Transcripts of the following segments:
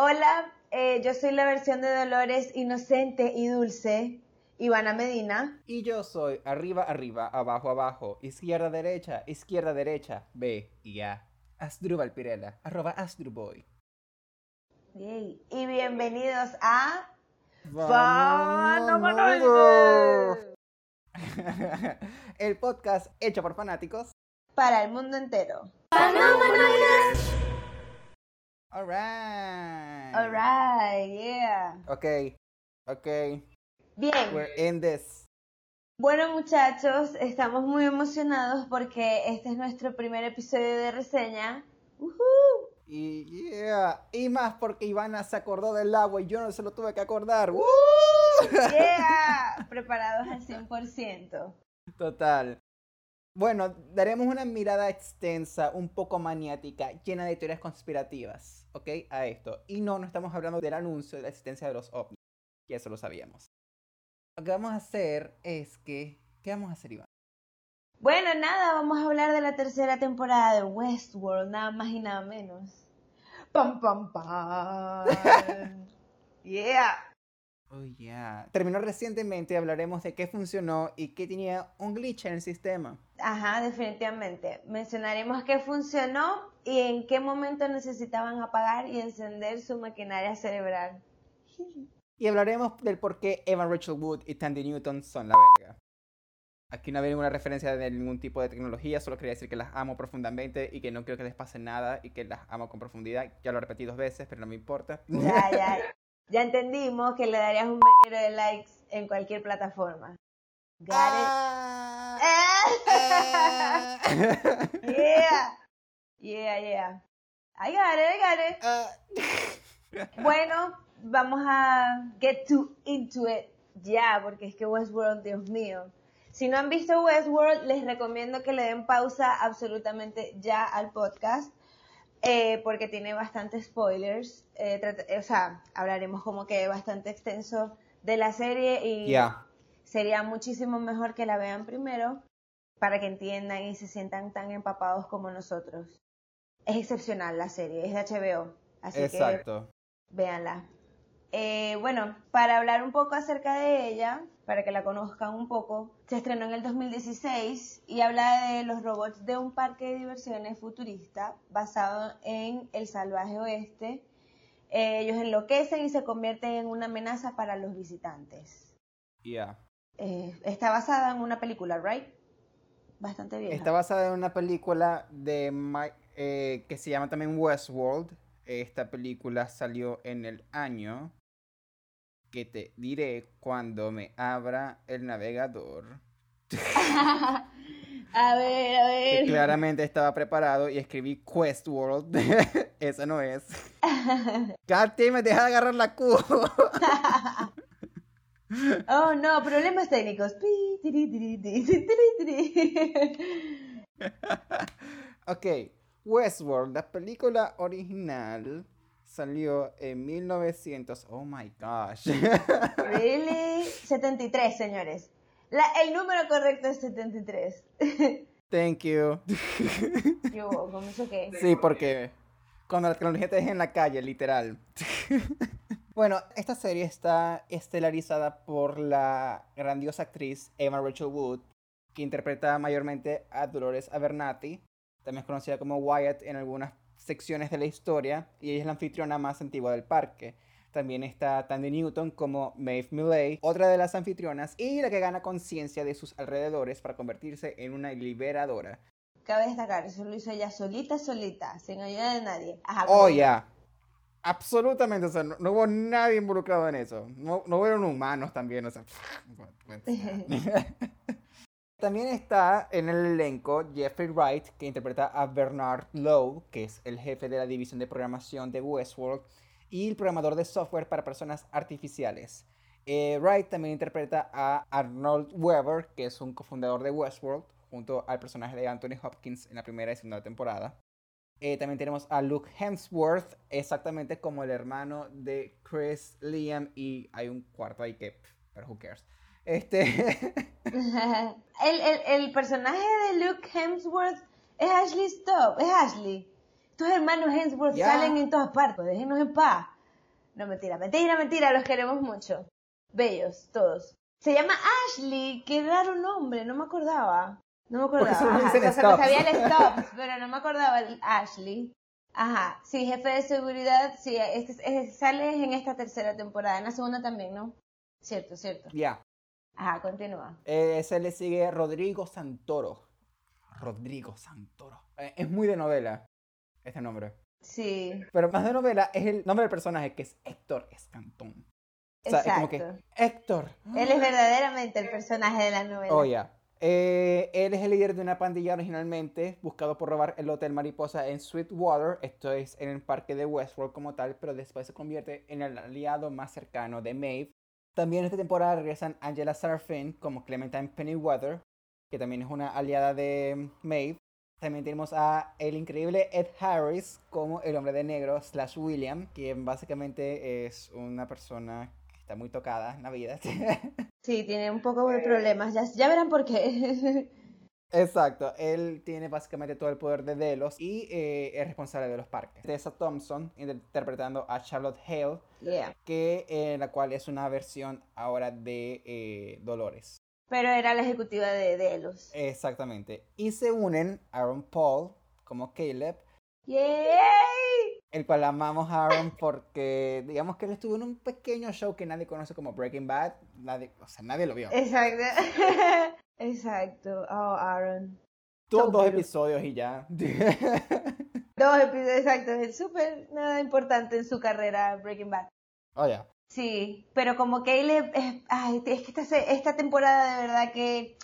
Hola, eh, yo soy la versión de Dolores inocente y dulce, Ivana Medina. Y yo soy arriba, arriba, abajo, abajo, izquierda, derecha, izquierda, derecha, B y A. Asdrubal Pirela, arroba Asdruboy. Yay. Y bienvenidos a... ¡Fanomanoide! El podcast hecho por fanáticos. Para el mundo entero. Alright. Alright, yeah. Ok, ok. Bien. We're in this. Bueno muchachos, estamos muy emocionados porque este es nuestro primer episodio de reseña. Ujú. Y yeah. Y más porque Ivana se acordó del agua y yo no se lo tuve que acordar. ¡Woo! Yeah, preparados al 100%. Total. Bueno, daremos una mirada extensa, un poco maniática, llena de teorías conspirativas, ¿ok? A esto. Y no, no estamos hablando del anuncio de la existencia de los ovnis, que eso lo sabíamos. Lo que vamos a hacer es que... ¿Qué vamos a hacer, Iván? Bueno, nada, vamos a hablar de la tercera temporada de Westworld, nada más y nada menos. Pam, pam, pam. Yeah. Oh, yeah. Terminó recientemente y hablaremos de qué funcionó y qué tenía un glitch en el sistema. Ajá, definitivamente. Mencionaremos qué funcionó y en qué momento necesitaban apagar y encender su maquinaria cerebral. Y hablaremos del por qué Evan Rachel Wood y Tandy Newton son la verga. Aquí no había ninguna referencia de ningún tipo de tecnología, solo quería decir que las amo profundamente y que no quiero que les pase nada y que las amo con profundidad. Ya lo repetí dos veces, pero no me importa. Ya, ya. Ya entendimos que le darías un bañero de likes en cualquier plataforma. Got Ah, it? ah, Yeah. Yeah, yeah. I got it, I got it. ah. Bueno, vamos a get to into it ya, porque es que Westworld, Dios mío. Si no han visto Westworld, les recomiendo que le den pausa absolutamente ya al podcast, eh, porque tiene bastantes spoilers. Eh, trata- o sea, hablaremos como que bastante extenso de la serie y sería muchísimo mejor que la vean primero para que entiendan y se sientan tan empapados como nosotros. Es excepcional la serie, es de HBO, así que véanla. Eh, bueno, para hablar un poco acerca de ella, para que la conozcan un poco, se estrenó en el 2016 y habla de los robots de un parque de diversiones futurista basado en el salvaje oeste. Eh, ellos enloquecen y se convierten en una amenaza para los visitantes. Ya. Eh, está basada en una película, ¿right? Bastante vieja. Está basada en una película de eh, que se llama también Westworld. Esta película salió en el año que te diré cuando me abra el navegador. a ver, a Que ver. claramente estaba preparado y escribí Questworld. Esa no es. Damn it, deja de agarrar la Q. Oh no, problemas técnicos. Ok, Westworld, la película original salió en 1900. Oh my gosh. Really? 73, señores. La, el número correcto es 73. Thank you. Yo, ¿cómo eso qué? Sí, porque cuando la tecnología te deja en la calle, literal. bueno, esta serie está estelarizada por la grandiosa actriz Emma Rachel Wood, que interpreta mayormente a Dolores Abernathy, también es conocida como Wyatt en algunas secciones de la historia, y ella es la anfitriona más antigua del parque. También está Tandy Newton como Maeve Millay, otra de las anfitrionas, y la que gana conciencia de sus alrededores para convertirse en una liberadora. Cabe destacar, eso lo hizo ella solita, solita, sin ayuda de nadie. Ajá, Oh, ya. Absolutamente, o sea, no, no hubo nadie involucrado en eso. No, no hubieron humanos también, o sea. también está en el elenco Jeffrey Wright, que interpreta a Bernard Lowe, que es el jefe de la división de programación de Westworld y el programador de software para personas artificiales. Eh, Wright también interpreta a Arnold Weber, que es un cofundador de Westworld, junto al personaje de Anthony Hopkins en la primera y segunda temporada. Eh, también tenemos a Luke Hemsworth, exactamente como el hermano de Chris, Liam y hay un cuarto ahí que, pero who cares. Este, el, el, el personaje de Luke Hemsworth es Ashley Stubb, es Ashley. Tus hermanos Hemsworth salen en todas partes, déjenos en paz. No, mentira, mentira, mentira, los queremos mucho. Bellos, todos. Se llama Ashley, qué raro nombre, no me acordaba. No me acordaba. Ajá, dicen o sea, me Stubbs. sabía el Stubbs, pero no me acordaba el Ashley. Ajá, sí, jefe de seguridad, sí, este, es- sale en esta tercera temporada, en la segunda también, ¿no? Cierto, cierto. Ya. Ajá, continúa. Eh, se le sigue Rodrigo Santoro. Rodrigo Santoro. Eh, es muy de novela este nombre. Sí, Pero más de novela es el nombre del personaje que es Héctor Escantón. O sea, es como que exacto. Héctor. Él es verdaderamente el personaje de la novela. Oh, ya. Eh, él es el líder de una pandilla originalmente buscado por robar el Hotel Mariposa en Sweetwater. Esto es en el parque de Westworld como tal, pero después se convierte en el aliado más cercano de Maeve. También esta temporada regresan Angela Sarfin como Clementine Pennyweather, que también es una aliada de Maeve. También tenemos a el increíble Ed Harris como el hombre de negro slash William, quien básicamente es una persona que está muy tocada en la vida. Sí, tiene un poco de problemas, ya, ya verán por qué. Exacto, él tiene básicamente todo el poder de Delos y eh, es responsable de los parques. Tessa Thompson interpretando a Charlotte Hale, Yeah. que eh, la cual es una versión ahora de eh, Dolores. Pero era la ejecutiva de Delos. Exactamente. Y se unen Aaron Paul como Caleb, ¡Yay! El cual amamos a Aaron porque digamos que él estuvo en un pequeño show que nadie conoce como Breaking Bad, nadie, o sea, nadie lo vio. Exacto. Exacto. Oh, Aaron. Tuvo so dos episodios y ya. Dos episodios, exacto. Es súper nada importante en su carrera Breaking Bad. oh, ya. Sí, pero como Caleb, es, ay, es que esta, esta temporada de verdad que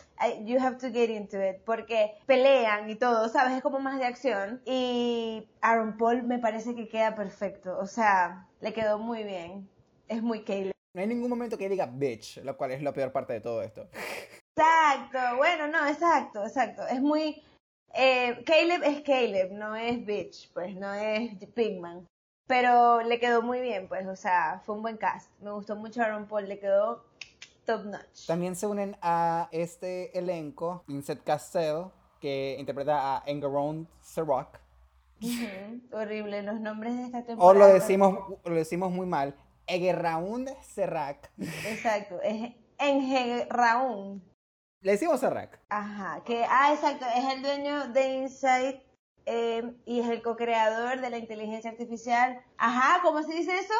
you have to get into it, porque pelean y todo, ¿sabes? Es como más de acción. Y Aaron Paul me parece que queda perfecto, o sea, le quedó muy bien. Es muy Caleb. No hay ningún momento que diga bitch, lo cual es la peor parte de todo esto. Exacto, bueno, no, exacto, exacto. Es muy... Eh, Caleb es Caleb, no es Bitch, pues, no es Pigman. Pero le quedó muy bien, pues, o sea, fue un buen cast. Me gustó mucho Aaron Paul, le quedó top notch. También se unen a este elenco Vincent Cassell, que interpreta a Engeron Seroc. Ujú, Horrible, los nombres de esta O temporada. lo decimos, lo decimos muy mal. Egerraund Serrac. Exacto, es Enge Raúl. Le decimos Serrac. Ajá, que, ah, exacto, es el dueño de Insight eh, y es el co-creador de la inteligencia artificial. Ajá, ¿cómo se dice eso?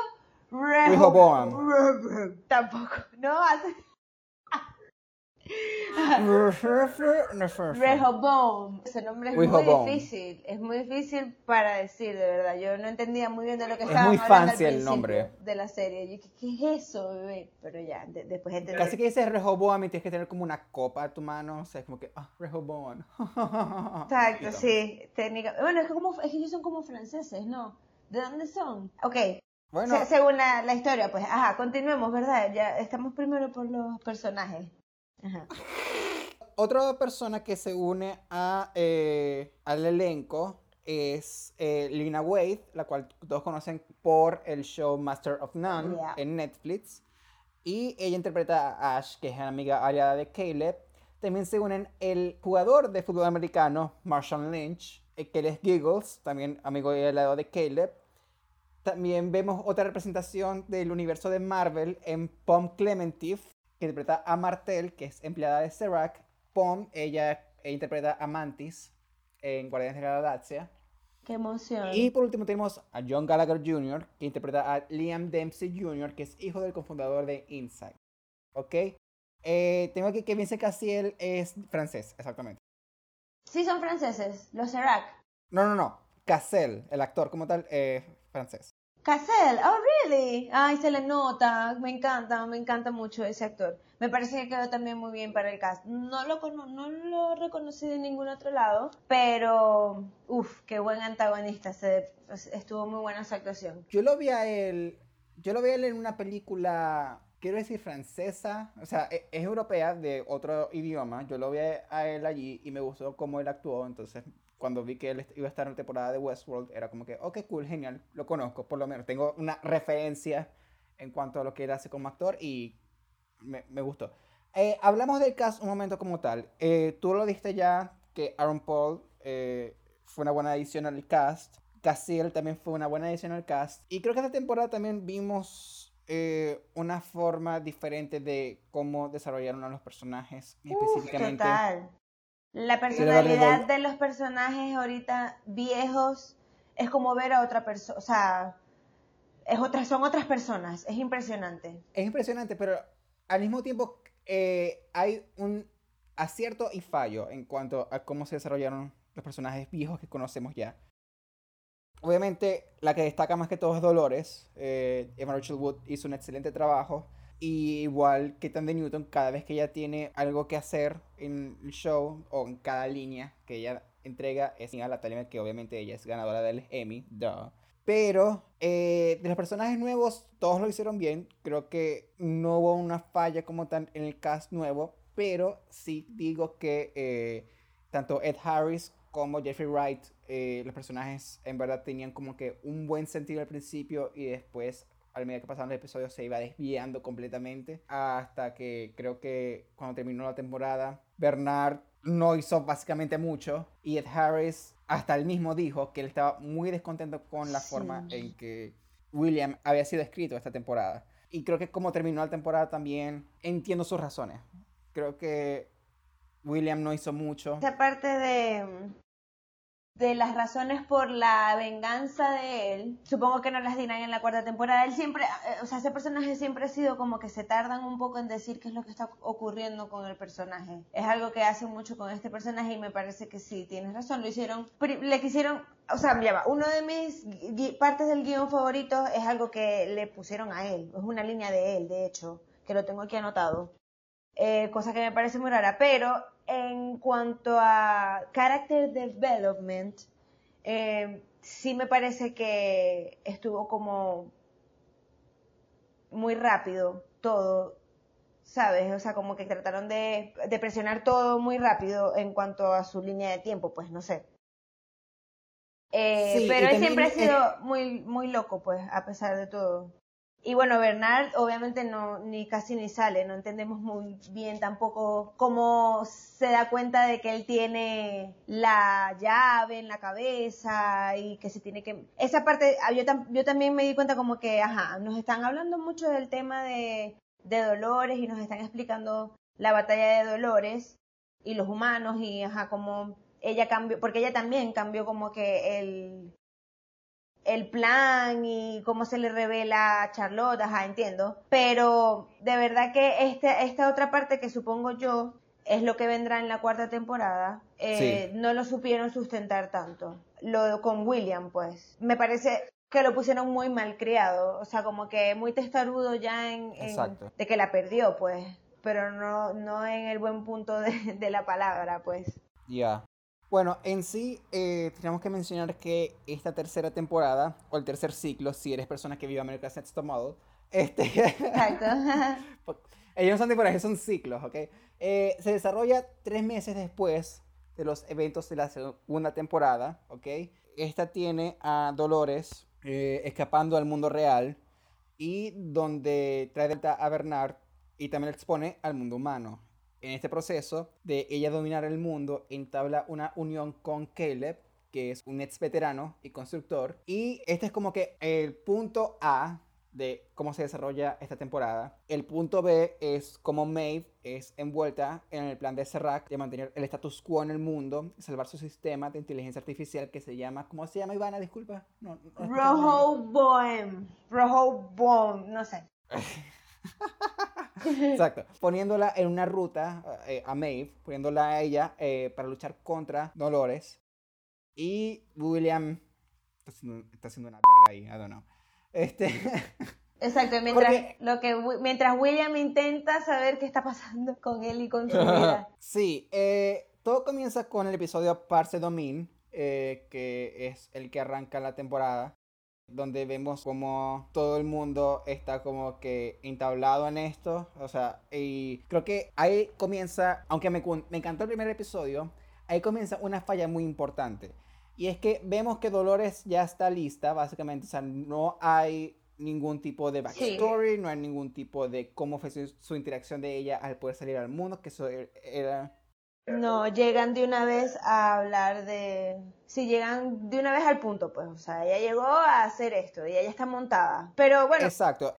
Rehoboam. Tampoco, no, hace- Rehoboam. Ese nombre es Rehoboam. muy difícil, es muy difícil para decir, de verdad. Yo no entendía muy bien de lo que Es estaban muy hablando al fancy el nombre. de la serie. Yo, ¿qué, qué es eso, bebé? Pero ya, de- después entendí. Casi que dices Rehoboam y tienes que tener como una copa a tu mano. O sea, es como que, ah, Rehoboam. Exacto, sí, técnica. Bueno, es que, como, es que ellos son como franceses, ¿no? ¿De dónde son? Ok, Bueno, se- según la, la historia, pues, ajá, continuemos, ¿verdad? Ya estamos primero por los personajes. Ajá. otra persona que se une a, eh, al elenco es eh, Lina Waithe, la cual todos conocen por el show Master of None Yeah. en Netflix. Y ella interpreta a Ash, que es amiga aliada de Caleb. También se unen el jugador de fútbol americano, Marshawn Lynch, eh, que él es Giggles, también amigo y aliado de Caleb. También vemos otra representación del universo de Marvel en Pom Clementif, que interpreta a Martel, que es empleada de Serac. Pom, ella eh, interpreta a Mantis en Guardianes de la Galaxia. Qué emoción. Y por último tenemos a John Gallagher Jr., que interpreta a Liam Dempsey Jr., que es hijo del cofundador de Insight. ¿Ok? Eh, tengo aquí que Vincent Cassiel es francés, exactamente. Sí, son franceses, los Serac. No, no, no. Cassel, el actor como tal, es francés. Cassel, oh really? Ay, se le nota, me encanta, me encanta mucho ese actor. Me parece que quedó también muy bien para el cast. No lo, no lo reconocí de ningún otro lado, pero, uff, qué buen antagonista, se, estuvo muy buena su actuación. Yo lo vi a él, yo lo vi a él en una película, quiero decir francesa, o sea, e- es europea de otro idioma. Yo lo vi a él allí y me gustó cómo él actuó, entonces cuando vi que él iba a estar en la temporada de Westworld, era como que, ok, cool, genial, lo conozco, por lo menos tengo una referencia en cuanto a lo que él hace como actor y me, me gustó. Eh, hablamos del cast un momento como tal. Eh, tú lo diste ya que Aaron Paul eh, fue una buena adición al cast. Cassiel también fue una buena edición al cast. Y creo que esta temporada también vimos eh, una forma diferente de cómo desarrollaron a los personajes. específicamente. Total. La personalidad de los personajes ahorita viejos es como ver a otra persona, o sea, es otra, son otras personas, es impresionante. Es impresionante, pero al mismo tiempo eh, hay un acierto y fallo en cuanto a cómo se desarrollaron los personajes viejos que conocemos ya. Obviamente, la que destaca más que todo es Dolores. Eh, Emma Rachel Wood hizo un excelente trabajo. Y igual que Tandy Newton, cada vez que ella tiene algo que hacer en el show o en cada línea que ella entrega, es a la Talimet, que obviamente ella es ganadora del Emmy. Duh. Pero eh, de los personajes nuevos, todos lo hicieron bien. Creo que no hubo una falla como tal en el cast nuevo. Pero sí digo que eh, tanto Ed Harris como Jeffrey Wright, eh, los personajes en verdad tenían como que un buen sentido al principio y después, al medida que pasaban los episodios, se iba desviando completamente. Hasta que creo que cuando terminó la temporada, Bernard no hizo básicamente mucho y Ed Harris hasta él mismo dijo que él estaba muy descontento con la forma en que William había sido escrito esta temporada. Y creo que como terminó la temporada también entiendo sus razones. Creo que William no hizo mucho. Esa parte de, de las razones por la venganza de él, supongo que no las dirán en la cuarta temporada. Él siempre, eh, o sea, ese personaje siempre ha sido como que se tardan un poco en decir qué es lo que está ocurriendo con el personaje. Es algo que hacen mucho con este personaje y me parece que sí, tienes razón. Lo hicieron, le quisieron, o sea, va, uno de mis partes del guion favorito es algo que le pusieron a él, es una línea de él, de hecho, que lo tengo aquí anotado. Eh, cosa que me parece muy rara, pero en cuanto a character development, eh, sí me parece que estuvo como muy rápido todo, ¿sabes? O sea, como que trataron de, de presionar todo muy rápido en cuanto a su línea de tiempo, pues no sé. Eh, pero él siempre ha sido muy, muy loco, pues, a pesar de todo. Y bueno, Bernard obviamente no, ni casi ni sale, no entendemos muy bien tampoco cómo se da cuenta de que él tiene la llave en la cabeza y que se tiene que... Esa parte, ah, yo, yo también me di cuenta como que, ajá, nos están hablando mucho del tema de, de Dolores y nos están explicando la batalla de Dolores y los humanos y, ajá, como ella cambió, porque ella también cambió como que el, el plan y cómo se le revela a Charlotte, ajá, entiendo. Pero de verdad que este, esta otra parte que supongo yo es lo que vendrá en la cuarta temporada, eh, no lo supieron sustentar tanto. Lo con William, pues. Me parece que lo pusieron muy mal criado, o sea, como que muy testarudo ya en, de que la perdió, pues, pero no, no en el buen punto de, la palabra, pues. Ya. Bueno, en sí, eh, tenemos que mencionar que esta tercera temporada, o el tercer ciclo, si eres persona que vive America's Next Top Model, este... Exacto. ellos no son temporadas, son ciclos, ¿ok? Eh, se desarrolla tres meses después de los eventos de la segunda temporada, ¿ok? Esta tiene a Dolores eh, escapando al mundo real y donde trae a Bernard y también expone al mundo humano en este proceso de ella dominar el mundo, entabla una unión con Caleb, que es un ex veterano y constructor. Y este es como que el punto A de cómo se desarrolla esta temporada. El punto B es cómo Maeve es envuelta en el plan de Serac de mantener el status quo en el mundo, salvar su sistema de inteligencia artificial que se llama, ¿cómo se llama Ivana? Disculpa. No, Rojo Boem. Rojo Boem, no sé. Exacto. Poniéndola en una ruta eh, a Maeve, poniéndola a ella eh, para luchar contra Dolores. Y William está haciendo, una verga ahí, I don't know. Este. Exacto, mientras, lo que, mientras William intenta saber qué está pasando con él y con su vida. Sí, eh, todo comienza con el episodio Parse Domin, que es el que arranca la temporada donde vemos como todo el mundo está como que entablado en esto, o sea, y creo que ahí comienza, aunque me, me encantó el primer episodio, ahí comienza una falla muy importante. Y es que vemos que Dolores ya está lista, básicamente, o sea, no hay ningún tipo de backstory, no hay ningún tipo de cómo fue su, interacción de ella al poder salir al mundo, que eso era No, llegan de una vez a hablar de... Sí, llegan de una vez al punto, pues. O sea, ella llegó a hacer esto y ella está montada. Pero bueno. Exacto.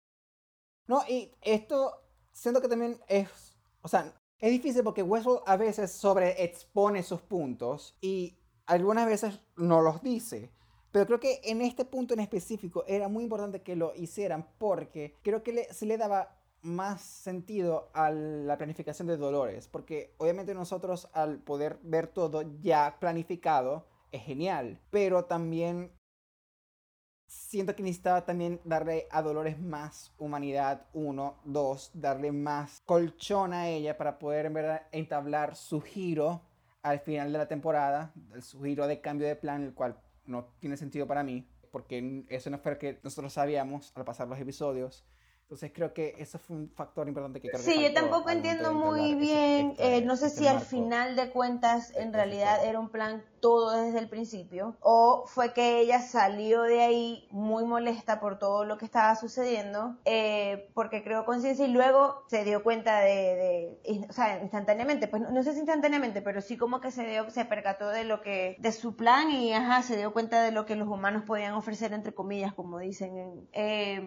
No, y esto siento que también es... O sea, es difícil porque Westworld a veces sobreexpone sus puntos y algunas veces no los dice. Pero creo que en este punto en específico era muy importante que lo hicieran porque creo que se le daba más sentido a la planificación de Dolores, porque obviamente nosotros al poder ver todo ya planificado es genial, pero también siento que necesitaba también darle a Dolores más humanidad, uno, dos, darle más colchón a ella para poder en verdad entablar su giro al final de la temporada, su giro de cambio de plan, el cual no tiene sentido para mí, porque eso no fue lo que nosotros sabíamos al pasar los episodios. Entonces creo que eso fue un factor importante que creo Sí, yo tampoco entiendo muy bien, eh, no sé si al final de cuentas en realidad era un plan todo desde el principio o fue que ella salió de ahí muy molesta por todo lo que estaba sucediendo eh, porque creó conciencia y luego se dio cuenta de, o sea, instantáneamente, pues no, sé si instantáneamente, pero sí como que se dio, se percató de lo que, de su plan y ajá, se dio cuenta de lo que los humanos podían ofrecer entre comillas, como dicen. Eh,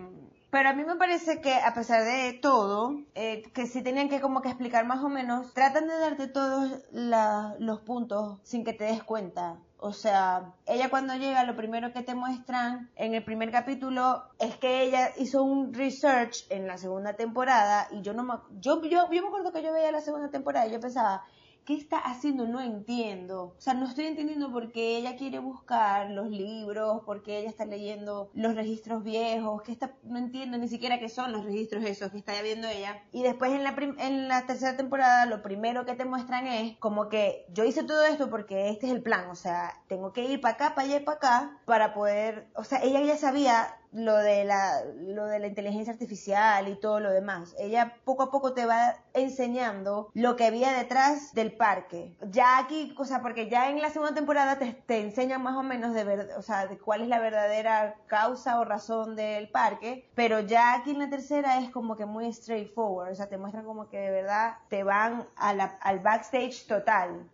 pero a mí me parece que a pesar de todo, eh, que sí tenían que como que explicar más o menos, tratan de darte todos los puntos sin que te des cuenta. O sea, ella cuando llega, lo primero que te muestran en el primer capítulo es que ella hizo un research en la segunda temporada y yo no me, yo, yo, yo me acuerdo que yo veía la segunda temporada y yo pensaba, ¿qué está haciendo? No entiendo. O sea, no estoy entendiendo por qué ella quiere buscar los libros, por qué ella está leyendo los registros viejos, que está, no entiendo ni siquiera qué son los registros esos que está viendo ella. Y después en la, en la tercera temporada lo primero que te muestran es como que yo hice todo esto porque este es el plan, o sea, tengo que ir para acá, para allá y para acá para poder, o sea, ella ya sabía lo de la lo de la inteligencia artificial y todo lo demás. Ella poco a poco te va enseñando lo que había detrás del parque. Ya aquí, o sea, porque ya en la segunda temporada te, te enseñan más o menos de ver, o sea, de cuál es la verdadera causa o razón del parque, pero ya aquí en la tercera es como que muy straightforward, o sea, te muestran como que de verdad te van a al backstage total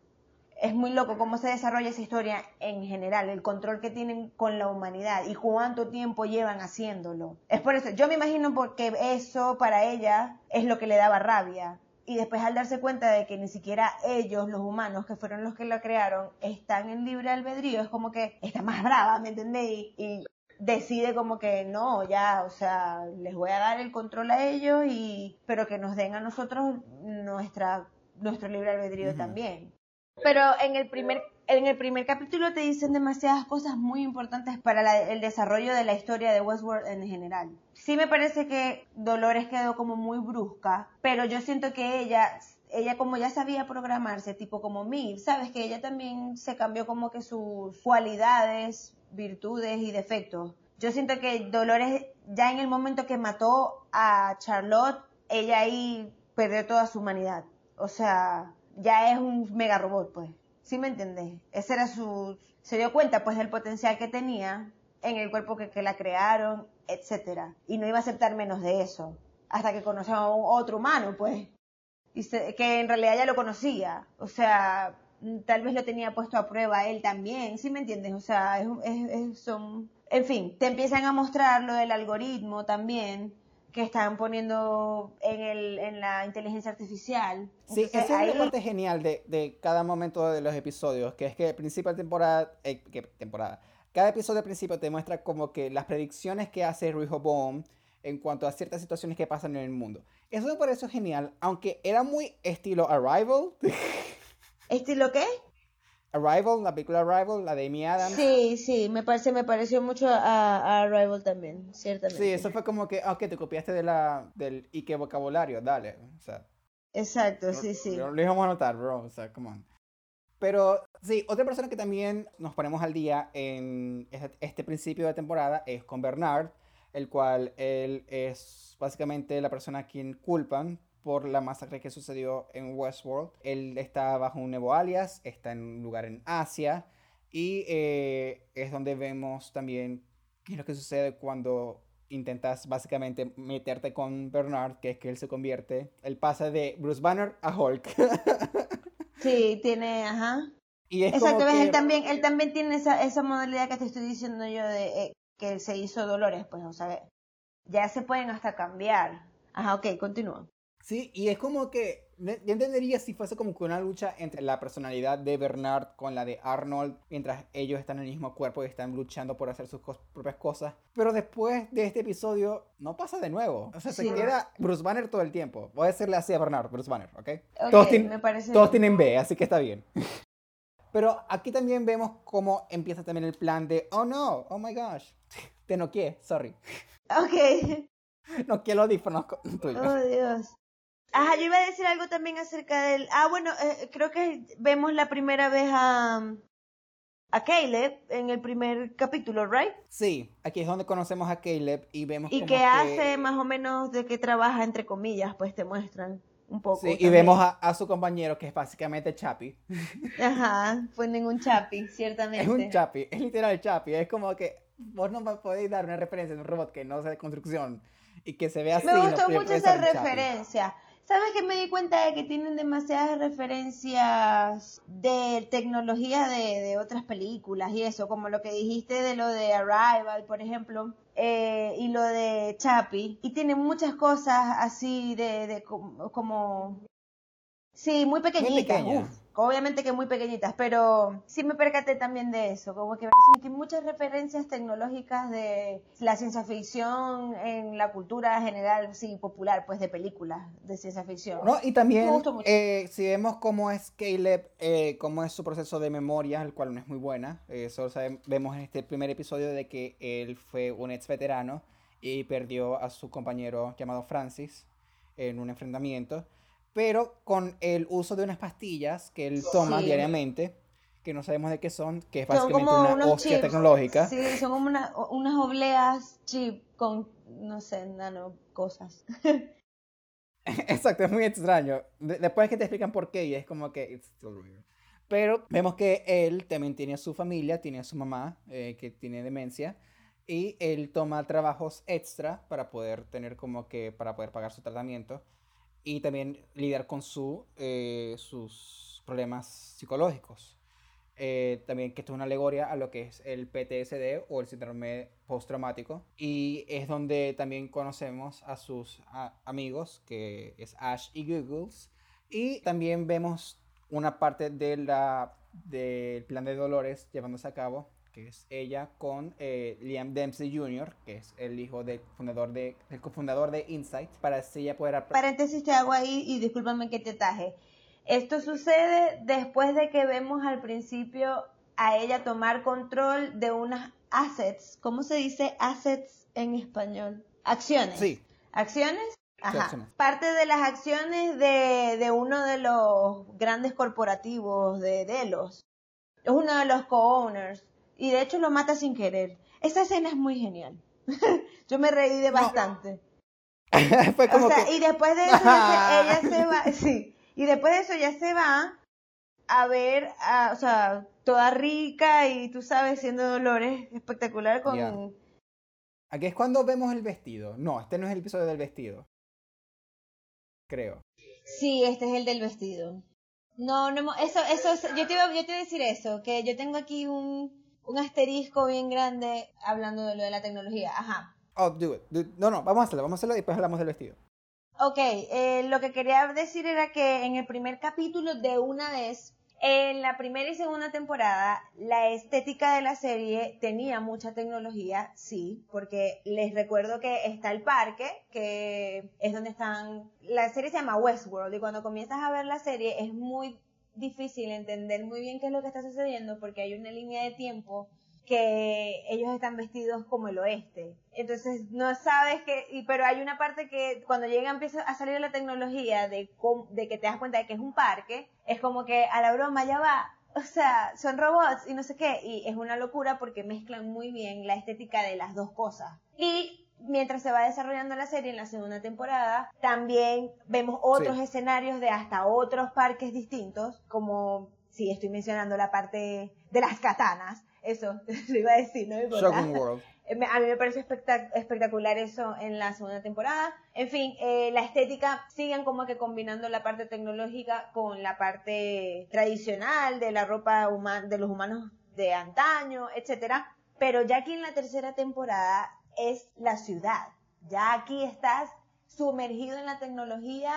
es muy loco cómo se desarrolla esa historia en general, el control que tienen con la humanidad y cuánto tiempo llevan haciéndolo. Es por eso, yo me imagino porque eso para ella es lo que le daba rabia. Y después al darse cuenta de que ni siquiera ellos, los humanos, que fueron los que la crearon, están en libre albedrío, es como que está más brava, ¿me entendéis? Y decide como que no, ya, o sea, les voy a dar el control a ellos y pero que nos den a nosotros nuestra nuestro libre albedrío también. Pero en el primer en el primer capítulo te dicen demasiadas cosas muy importantes para el desarrollo de la historia de Westworld en general. Sí me parece que Dolores quedó como muy brusca, pero yo siento que ella ella como ya sabía programarse, tipo como mí, sabes que ella también se cambió como que sus cualidades, virtudes y defectos. Yo siento que Dolores ya en el momento que mató a Charlotte, ella ahí perdió toda su humanidad. O sea, ya es un mega robot, pues. ¿Sí me entendés? Ese era su... Se dio cuenta, pues, del potencial que tenía en el cuerpo que, la crearon, etcétera. Y no iba a aceptar menos de eso. Hasta que conoció a un otro humano, pues. Y que en realidad ya lo conocía. O sea, tal vez lo tenía puesto a prueba él también. ¿Sí me entiendes? O sea, es, es, son... En fin, te empiezan a mostrar lo del algoritmo también que están poniendo en, el, en la inteligencia artificial. Sí, esa es la parte genial de, de, cada momento de los episodios, que es que al principio de temporada, eh, ¿qué temporada? Cada episodio al principio te muestra como que las predicciones que hace Rehoboam en cuanto a ciertas situaciones que pasan en el mundo. Eso me pareció genial, aunque era muy estilo Arrival. ¿Estilo qué? Arrival, la película Arrival, la de Amy Adams. Sí, sí, me parece, me pareció mucho a, Arrival también, ciertamente. Sí, eso fue como que, ok, te copiaste de la, del Ike vocabulario, dale, o sea. Exacto, sí, sí. Lo, íbamos a notar, bro, o sea, come on. Pero sí, otra persona que también nos ponemos al día en este, este principio de temporada es con Bernard, el cual él es básicamente la persona a quien culpan por la masacre que sucedió en Westworld. Él está bajo un nuevo alias, está en un lugar en Asia y eh, es donde vemos también qué es lo que sucede cuando intentas básicamente meterte con Bernard, que es que él se convierte, él pasa de Bruce Banner a Hulk. Sí, tiene, ajá. Y es Exacto, como ves, que- él también, él también tiene esa, esa modalidad que te estoy diciendo yo de eh, que se hizo Dolores, pues, o sea, ya se pueden hasta cambiar. Ajá, ok, continúa. Sí, y es como que yo entendería si fuese como que una lucha entre la personalidad de Bernard con la de Arnold, mientras ellos están en el mismo cuerpo y están luchando por hacer sus cos- propias cosas. Pero después de este episodio, no pasa de nuevo. O sea, Sí. se queda Bruce Banner todo el tiempo. Voy a decirle así a Bernard, Bruce Banner, ¿ok? Ok, todos tienen- me parece Todos tienen B, así que está bien. Pero aquí también vemos cómo empieza también el plan de, oh no, oh my gosh, te noqué, sorry. Ok. Noqué los audífonos co- tuyos. Oh, Dios. Ajá, yo iba a decir algo también acerca del... Ah, bueno, eh, creo que vemos la primera vez a, a Caleb en el primer capítulo, ¿right? Sí, aquí es donde conocemos a Caleb y vemos Y que- hace más o menos de que trabaja, entre comillas, pues te muestran un poco. Sí, y vemos a, a su compañero que es básicamente Chappie. Ajá, ponen un chapi, ciertamente. Es un Chappie, es literal Chappie. Es como que vos no me podéis dar una referencia de un robot que no sea de construcción y que se vea así. Me gustó mucho esa referencia. ¿Sabes que me di cuenta de que tienen demasiadas referencias de tecnología de, de otras películas y eso, como lo que dijiste de lo de Arrival, por ejemplo, eh, y lo de Chappie, y tienen muchas cosas así de, de como, sí, muy pequeñitas, pequeñas. uf, obviamente que muy pequeñitas, pero sí me percaté también de eso, como que que muchas referencias tecnológicas de la ciencia ficción en la cultura general, sí, popular, pues de películas de ciencia ficción. No, y también, eh, si vemos cómo es Caleb, eh, cómo es su proceso de memoria, el cual no es muy buena, eh, solo sabe- vemos en este primer episodio de que él fue un ex veterano y perdió a su compañero llamado Francis en un enfrentamiento, pero con el uso de unas pastillas que él toma Sí. diariamente, que no sabemos de qué son, que es básicamente una hostia chips. tecnológica. Sí, son como una- unas obleas chip con, no sé, nano cosas. Exacto, es muy extraño. De- después que te explican por qué, y es como que. it's still. Pero vemos que él también tiene a su familia, tiene a su mamá, eh, que tiene demencia, y él toma trabajos extra para poder tener como que. para poder pagar su tratamiento, y también lidiar con su, eh, sus problemas psicológicos. Eh, también que esto es una alegoria a lo que es el PTSD o el síndrome postraumático. Y es donde también conocemos a sus amigos, que es Ash y Googles. Y también vemos una parte de la, del plan de Dolores llevándose a cabo, que es ella con eh, Liam Dempsey Jr., que es el hijo del fundador de, el cofundador de Insight, para así ella poder... Paréntesis te hago ahí y discúlpame que te taje. Esto sucede después de que vemos al principio a ella tomar control de unas assets. ¿Cómo se dice assets en español? Acciones. Sí. ¿Acciones? Ajá. Parte de las acciones de, de uno de los grandes corporativos de Delos. Es uno de los co-owners. Y de hecho lo mata sin querer. Esa escena es muy genial. Yo me reí de No. bastante. Fue como o sea, que... y después de eso ella, se va, sí, y después de eso ya se va a ver, a- o sea, toda rica y tú sabes, siendo Dolores espectacular con... Aquí es cuando vemos el vestido. No, este no es el episodio del vestido. Creo. Sí, este es el del vestido. No, no, hemos- eso, eso, es- yo te iba, yo te iba a decir eso, que yo tengo aquí un, un asterisco bien grande hablando de lo de la tecnología. Ajá. Oh, do it. Do- No, no, vamos a hacerlo, vamos a hacerlo y después hablamos del vestido. Ok, eh, lo que quería decir era que en el primer capítulo, de una vez, en la primera y segunda temporada, la estética de la serie tenía mucha tecnología, sí, porque les recuerdo que está el parque, que es donde están, la serie se llama Westworld, y cuando comienzas a ver la serie es muy difícil entender muy bien qué es lo que está sucediendo, porque hay una línea de tiempo que ellos están vestidos como el oeste. Entonces no sabes que, pero hay una parte que cuando llega empieza a salir la tecnología de, de que te das cuenta de que es un parque, es como que a la broma ya va. O sea, son robots y no sé qué, y es una locura porque mezclan muy bien la estética de las dos cosas. Y mientras se va desarrollando la serie en la segunda temporada, también vemos otros Sí. escenarios de hasta otros parques distintos, como si estoy mencionando la parte de las katanas, eso, lo iba a decir, no me importa. Shogun World. Eh, A mí me parece espectac- espectacular eso en la segunda temporada. En fin, eh, la estética siguen como que combinando la parte tecnológica con la parte tradicional de la ropa de los humanos de antaño, etcétera. Pero ya aquí en la tercera temporada es la ciudad. Ya aquí estás sumergido en la tecnología,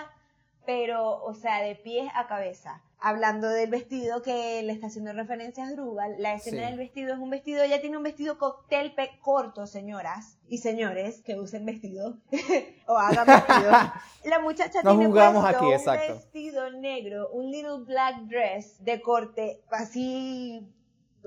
pero, o sea, de pies a cabeza. Hablando del vestido que le está haciendo referencia a Drúbal, la escena Sí. del vestido es un vestido, ella tiene un vestido cóctel corto, señoras y señores que usen vestido o hagan vestido. La muchacha Nos tiene puesto aquí, un vestido negro, un little black dress de corte así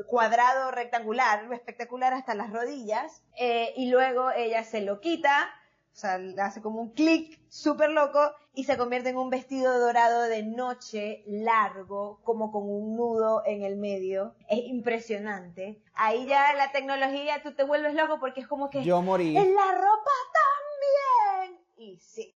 cuadrado, rectangular, espectacular hasta las rodillas, eh, y luego ella se lo quita, o sea, hace como un clic súper loco y se convierte en un vestido dorado de noche largo, como con un nudo en el medio. Es impresionante. Ahí ya la tecnología, tú te vuelves loco porque es como que... Yo morí. En la ropa también. Y sí.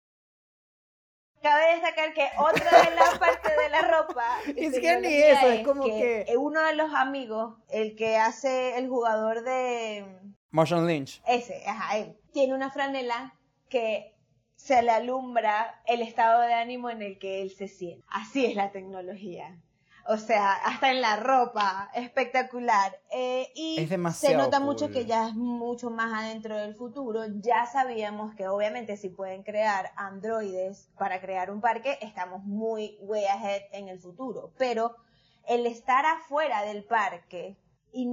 Cabe destacar que otra de las partes de la ropa. Es que ni eso, es como que- Uno de los amigos, el que hace el jugador de. Motion Lynch. Ese, ajá, él, tiene una franela que se le alumbra el estado de ánimo en el que él se siente. Así es la tecnología. O sea, hasta en la ropa, espectacular. Eh, y Es se nota mucho que ya es mucho más adentro del futuro. Ya sabíamos que obviamente si pueden crear androides para crear un parque, estamos muy way ahead en el futuro. Pero el estar afuera del parque y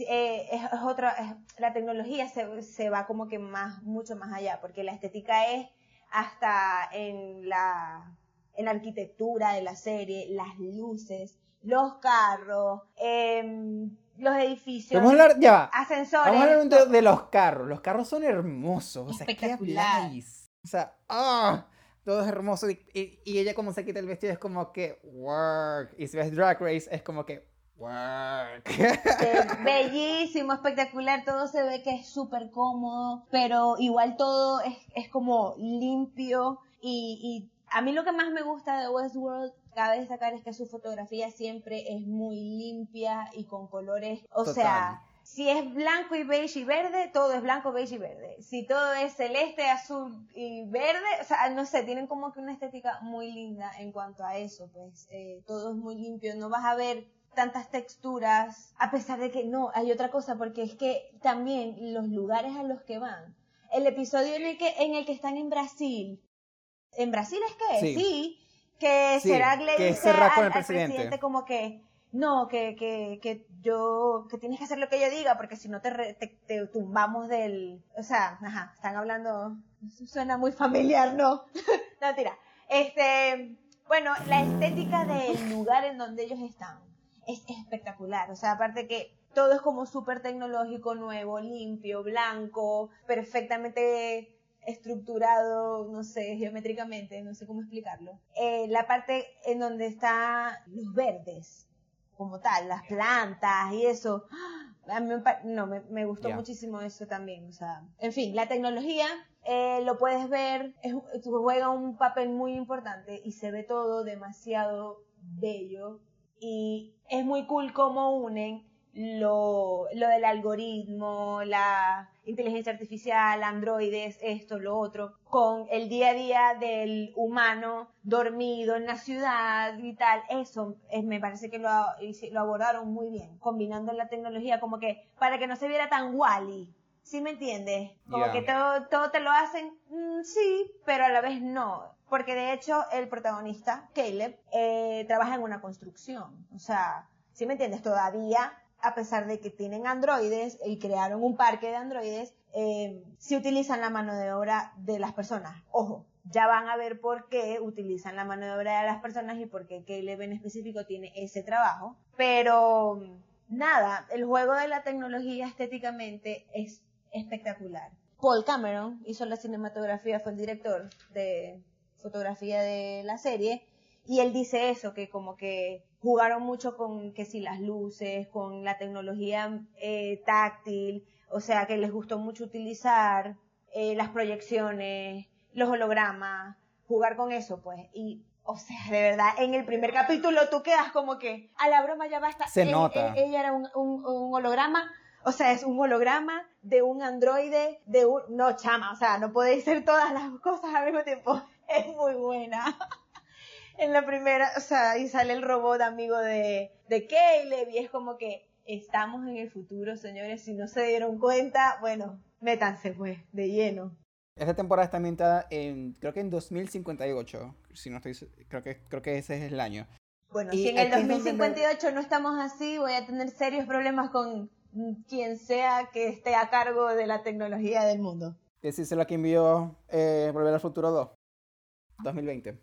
eh, es, es otra es- la tecnología se, se va como que más mucho más allá porque la estética es hasta en la en la arquitectura de la serie las luces los carros em, los edificios Vamos a hablar, ya va. ascensores Vamos a hablar un de, los carros. Los carros son hermosos. O sea, ¿qué habláis? O sea, ¡ah! Todo es hermoso. Y, y- y ella, como se quita el vestido, es como que work. Y si ves Drag Race, es como que work. Bellísimo, espectacular, todo se ve que es súper cómodo, pero igual todo es, es como limpio y, y a mí lo que más me gusta de Westworld, cabe destacar, es que su fotografía siempre es muy limpia y con colores, o Total. sea, si es blanco y beige y verde, todo es blanco, beige y verde. Si todo es celeste, azul y verde, o sea, no sé, tienen como que una estética muy linda en cuanto a eso, pues eh, todo es muy limpio, no vas a ver tantas texturas, a pesar de que no, hay otra cosa, porque es que también los lugares a los que van, el episodio en el que, en el que están en Brasil, ¿en Brasil es que? Sí. Sí, que Sí, Serac le que dice al, presidente. presidente como que, no, que, que, que yo, que tienes que hacer lo que yo diga, porque si no te, re- te, te tumbamos del, o sea, ajá, están hablando, suena muy familiar, ¿no? no, mentira. Este, bueno, la estética del lugar en donde ellos están es espectacular, o sea, aparte que todo es como súper tecnológico, nuevo, limpio, blanco, perfectamente estructurado, no sé, geométricamente, no sé cómo explicarlo. Eh, la parte en donde están los verdes, como tal, las plantas y eso. A mí me, pa- no, me, me gustó muchísimo eso también. O sea, en fin, la tecnología eh, lo puedes ver, es, juega un papel muy importante y se ve todo demasiado bello y es muy cool cómo unen lo, lo del algoritmo, la inteligencia artificial, androides, esto, lo otro, con el día a día del humano dormido en la ciudad y tal. Eso me parece que lo, lo abordaron muy bien, combinando la tecnología como que para que no se viera tan wally. ¿Sí me entiendes? Como que todo, todo te lo hacen, mm, sí, pero a la vez no. Porque de hecho el protagonista, Caleb, eh, trabaja en una construcción. O sea, ¿sí me entiendes? Todavía, a pesar de que tienen androides y crearon un parque de androides, eh, sí utilizan la mano de obra de las personas. Ojo, ya van a ver por qué utilizan la mano de obra de las personas y por qué Caleb en específico tiene ese trabajo. Pero nada, el juego de la tecnología estéticamente es espectacular. Paul Cameron hizo la cinematografía, fue el director de fotografía de la serie, y él dice eso, que como que jugaron mucho con que si las luces, con la tecnología eh, táctil, o sea que les gustó mucho utilizar eh, las proyecciones, los hologramas, jugar con eso, pues. Y O sea, de verdad, en el primer capítulo tú quedas como que a la broma ya basta. Se Él- nota. él- ella era un, un- un holograma, o sea, es un holograma de un androide, de un... No, chama, o sea, no podéis ser todas las cosas al mismo tiempo. Es muy buena. en la primera, o sea, y sale el robot amigo de, de Caleb y es como que estamos en el futuro, señores, si no se dieron cuenta, bueno, métanse pues, de lleno. Esta temporada está ambientada en, creo que en 2058, si no estoy, creo que, creo que ese es el año. Bueno, Y si en el aquí es donde 2058 no estamos así, voy a tener serios problemas con quien sea que esté a cargo de la tecnología del mundo. Decírselo a quien vio eh, Volver al Futuro 2, 2020.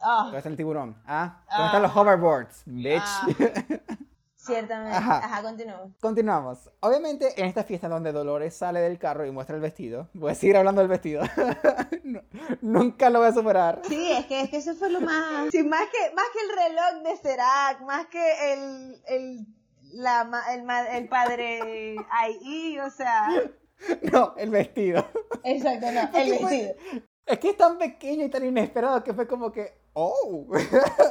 Ah, ¿Dónde está el tiburón? ¿Ah? ¿Dónde Ah. están los hoverboards? Bitch. Ah. ciertamente. Ajá. Ajá, continuamos. Continuamos. Obviamente, en esta fiesta donde Dolores sale del carro y muestra el vestido, voy a seguir hablando del vestido. No, nunca lo voy a superar. Sí, es que, es que eso fue lo más... Sí, más que, más que el reloj de Serac, más que el, el, la, el, el padre ahí, o sea... No, el vestido. Exacto, no, el fue- vestido. Es que es tan pequeño y tan inesperado que fue como que, oh.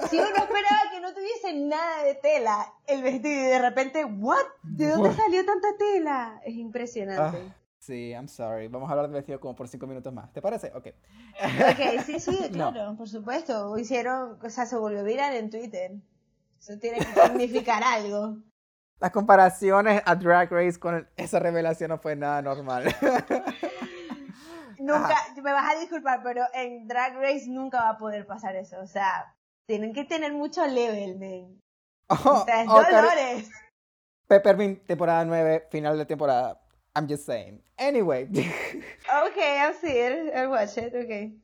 Si uno esperaba que no tuviese nada de tela el vestido y de repente, ¿what? ¿De dónde salió tanta tela? Es impresionante. Ah, sí, I'm sorry. Vamos a hablar del vestido como por cinco minutos más. ¿Te parece? Ok. Ok, sí, sí, No. claro, por supuesto. Hicieron, o sea, se volvió viral en Twitter. Eso tiene que significar algo. Las comparaciones a Drag Race con esa revelación no fue nada normal. Nunca, me vas a disculpar, pero en Drag Race nunca va a poder pasar eso. O sea, tienen que tener mucho level, men. O Oh, sea, es oh, Dolores. Peppermint, temporada 9, final de temporada. I'm just saying. Anyway, Ok, I'll see it. I'll watch it, ok.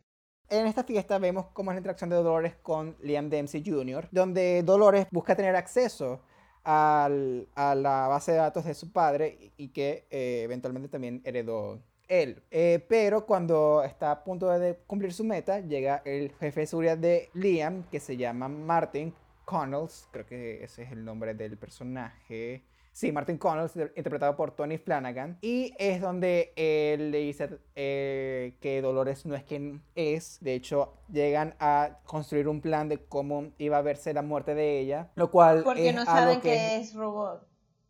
en esta fiesta vemos cómo es la interacción de Dolores con Liam Dempsey Jr., donde Dolores busca tener acceso al- a la base de datos de su padre y, y que eh, eventualmente también heredó él. Eh, pero cuando está a punto de cumplir su meta, llega el jefe de seguridad de Liam, que se llama Martin Connells, creo que ese es el nombre del personaje. Sí, Martin Connells, interpretado por Tony Flanagan. Y es donde él le dice eh, que Dolores no es quien es. De hecho, llegan a construir un plan de cómo iba a verse la muerte de ella. Lo cual Porque es no algo saben que que es robot,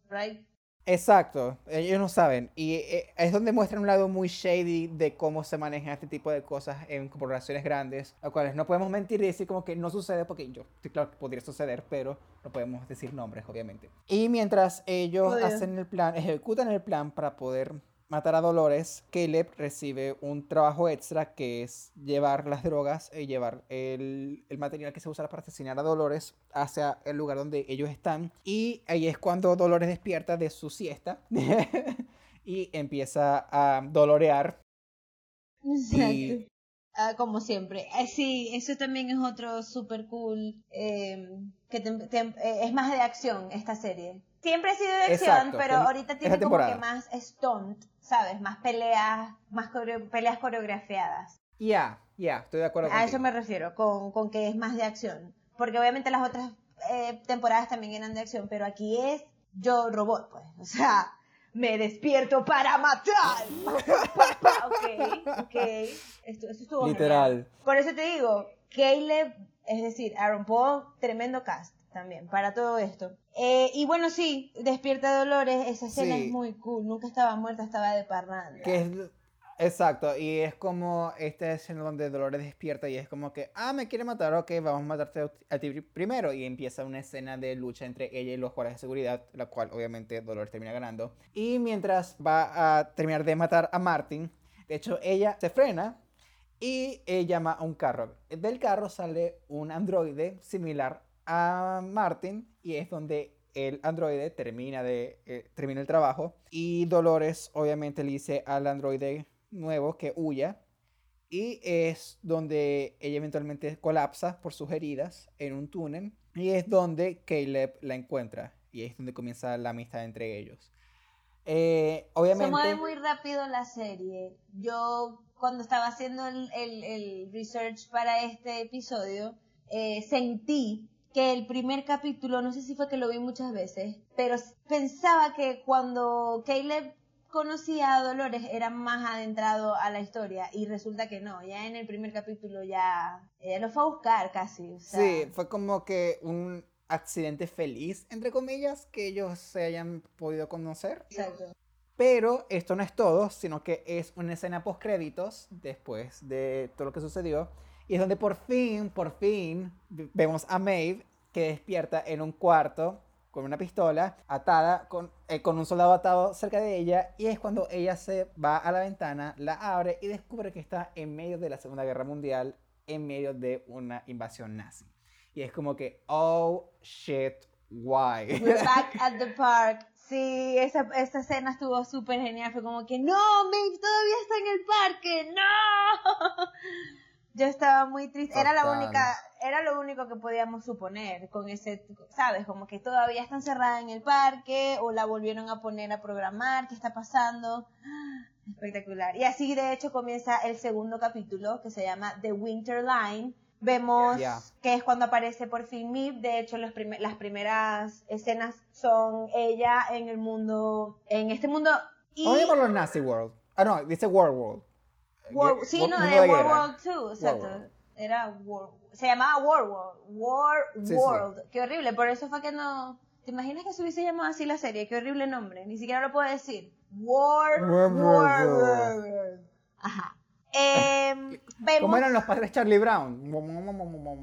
right? Exacto, ellos no saben. Y eh, es donde muestran un lado muy shady de cómo se manejan este tipo de cosas en corporaciones grandes, a cuales no podemos mentir y decir como que no sucede, porque yo estoy claro que podría suceder, pero no podemos decir nombres, obviamente. Y mientras ellos Obvio. hacen el plan, ejecutan el plan para poder matar a Dolores, Caleb recibe un trabajo extra que es llevar las drogas y llevar el, el material que se usa para asesinar a Dolores hacia el lugar donde ellos están. Y ahí es cuando Dolores despierta de su siesta y empieza a dolorear. Exacto. Ah, como siempre. Eh, sí, eso también es otro super cool. eh, que te- te- eh, es más de acción esta serie. Siempre ha sido de acción, Exacto, pero ahorita tiene como que más stunt, ¿sabes? Más peleas, más coreo- peleas coreografiadas. Ya, ya, estoy de acuerdo A eso me refiero, con, con que es más de acción. Porque obviamente las otras eh, temporadas también eran de acción, pero aquí es yo robot, pues. O sea, me despierto para matar. Ok, ok. Esto, esto estuvo Literal. genial. Por eso te digo, Caleb, es decir, Aaron Paul, tremendo cast también para todo esto. Eh, y bueno, sí, Despierta Dolores, esa escena Sí. es muy cool. Nunca estaba muerta, estaba de parranda. Que es, exacto, y es como esta escena donde Dolores despierta y es como que, ah, me quiere matar, ok, vamos a matarte a- ti primero. Y empieza una escena de lucha entre ella y los guardias de seguridad, la cual obviamente Dolores termina ganando. Y mientras va a terminar de matar a Martin, de hecho ella se frena y eh, llama a un carro. Del carro sale un androide similar a Martin y es donde el androide termina, de, eh, termina el trabajo y Dolores obviamente le dice al androide nuevo que huya y es donde ella eventualmente colapsa por sus heridas en un túnel y es donde Caleb la encuentra y es donde comienza la amistad entre ellos. Eh, obviamente... Se mueve muy rápido la serie. Yo, cuando estaba haciendo el, el- el research para este episodio, eh, sentí que el primer capítulo, no sé si fue que lo vi muchas veces, pero pensaba que cuando Caleb conocía a Dolores era más adentrado a la historia y resulta que no, ya en el primer capítulo ya ella lo fue a buscar casi. o sea, Sí, fue como que un accidente feliz, entre comillas, que ellos se hayan podido conocer. Exacto. Pero esto no es todo, sino que es una escena post créditos después de todo lo que sucedió. Y es donde por fin, por fin, vemos a Maeve que despierta en un cuarto con una pistola atada con, eh, con un soldado atado cerca de ella. Y es cuando ella se va a la ventana, la abre y descubre que está en medio de la Segunda Guerra Mundial, en medio de una invasión nazi. Y es como que, oh shit, why? We're back at the park. Sí, esa, esa escena estuvo súper genial. Fue como que, no, Maeve todavía está en el parque, no. Yo estaba muy triste. Era la única, era lo único que podíamos suponer con ese, ¿sabes? Como que todavía está encerrada en el parque o la volvieron a poner a programar. ¿Qué está pasando? Espectacular. Y así de hecho comienza el segundo capítulo que se llama The Winter Line. Vemos que es cuando aparece por fin Mip. De hecho, los prime- las primeras escenas son ella en el mundo, en este mundo. Y Vamos a llamarlo Nazi World. Ah, no, dice World World. Sí, no, de World guerra. War II, exacto. World. Era War, se llamaba War World. War Sí, sí. World. Qué horrible, por eso fue que no. ¿Te imaginas que se hubiese llamado así la serie? Qué horrible nombre, ni siquiera lo puedo decir. War War War World. Ajá. Em, vemos ¿Cómo eran los padres Charlie Brown?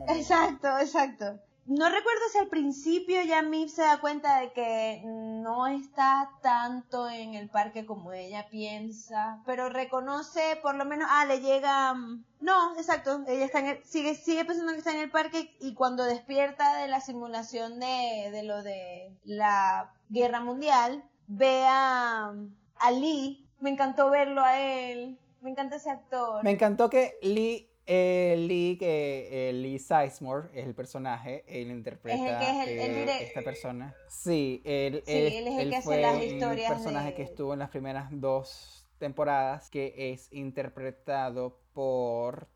Exacto, exacto. No recuerdo si al principio ya Mip se da cuenta de que no está tanto en el parque como ella piensa, pero reconoce, por lo menos, ah, le llega, mm, no, exacto, ella está en el- sigue, sigue pensando que está en el parque y cuando despierta de la simulación de, de lo de la guerra mundial, ve a, a Lee, me encantó verlo a él, me encanta ese actor. Me encantó que Lee, eh, Lee, que eh, Lee Sizemore es el personaje, él interpreta Es el que es el- el eh, esta persona. Sí, él, Sí, él- él es el él que hace fue las un historias personaje de- que estuvo en las primeras dos temporadas, que es interpretado por...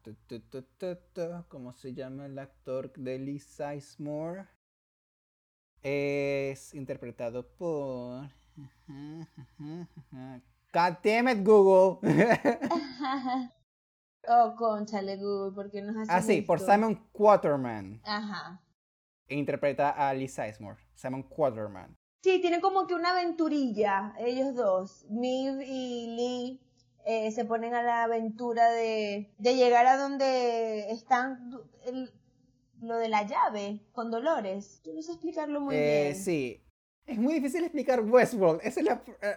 ¿Cómo se llama el actor de Lee Sizemore? Es interpretado por... God damn it, Google. Oh, conchale, Google, porque nos hace ah, sí, por? Simon Quaterman. Ajá. E interpreta a Lee Sizemore. Simon Quaterman. Sí, tienen como que una aventurilla, ellos dos. Miv y Lee eh, se ponen a la aventura de, de llegar a donde están el- lo de la llave con Dolores. Yo no sé explicarlo muy Eh, bien. sí. Es muy difícil explicar Westworld. Esa es la. eh,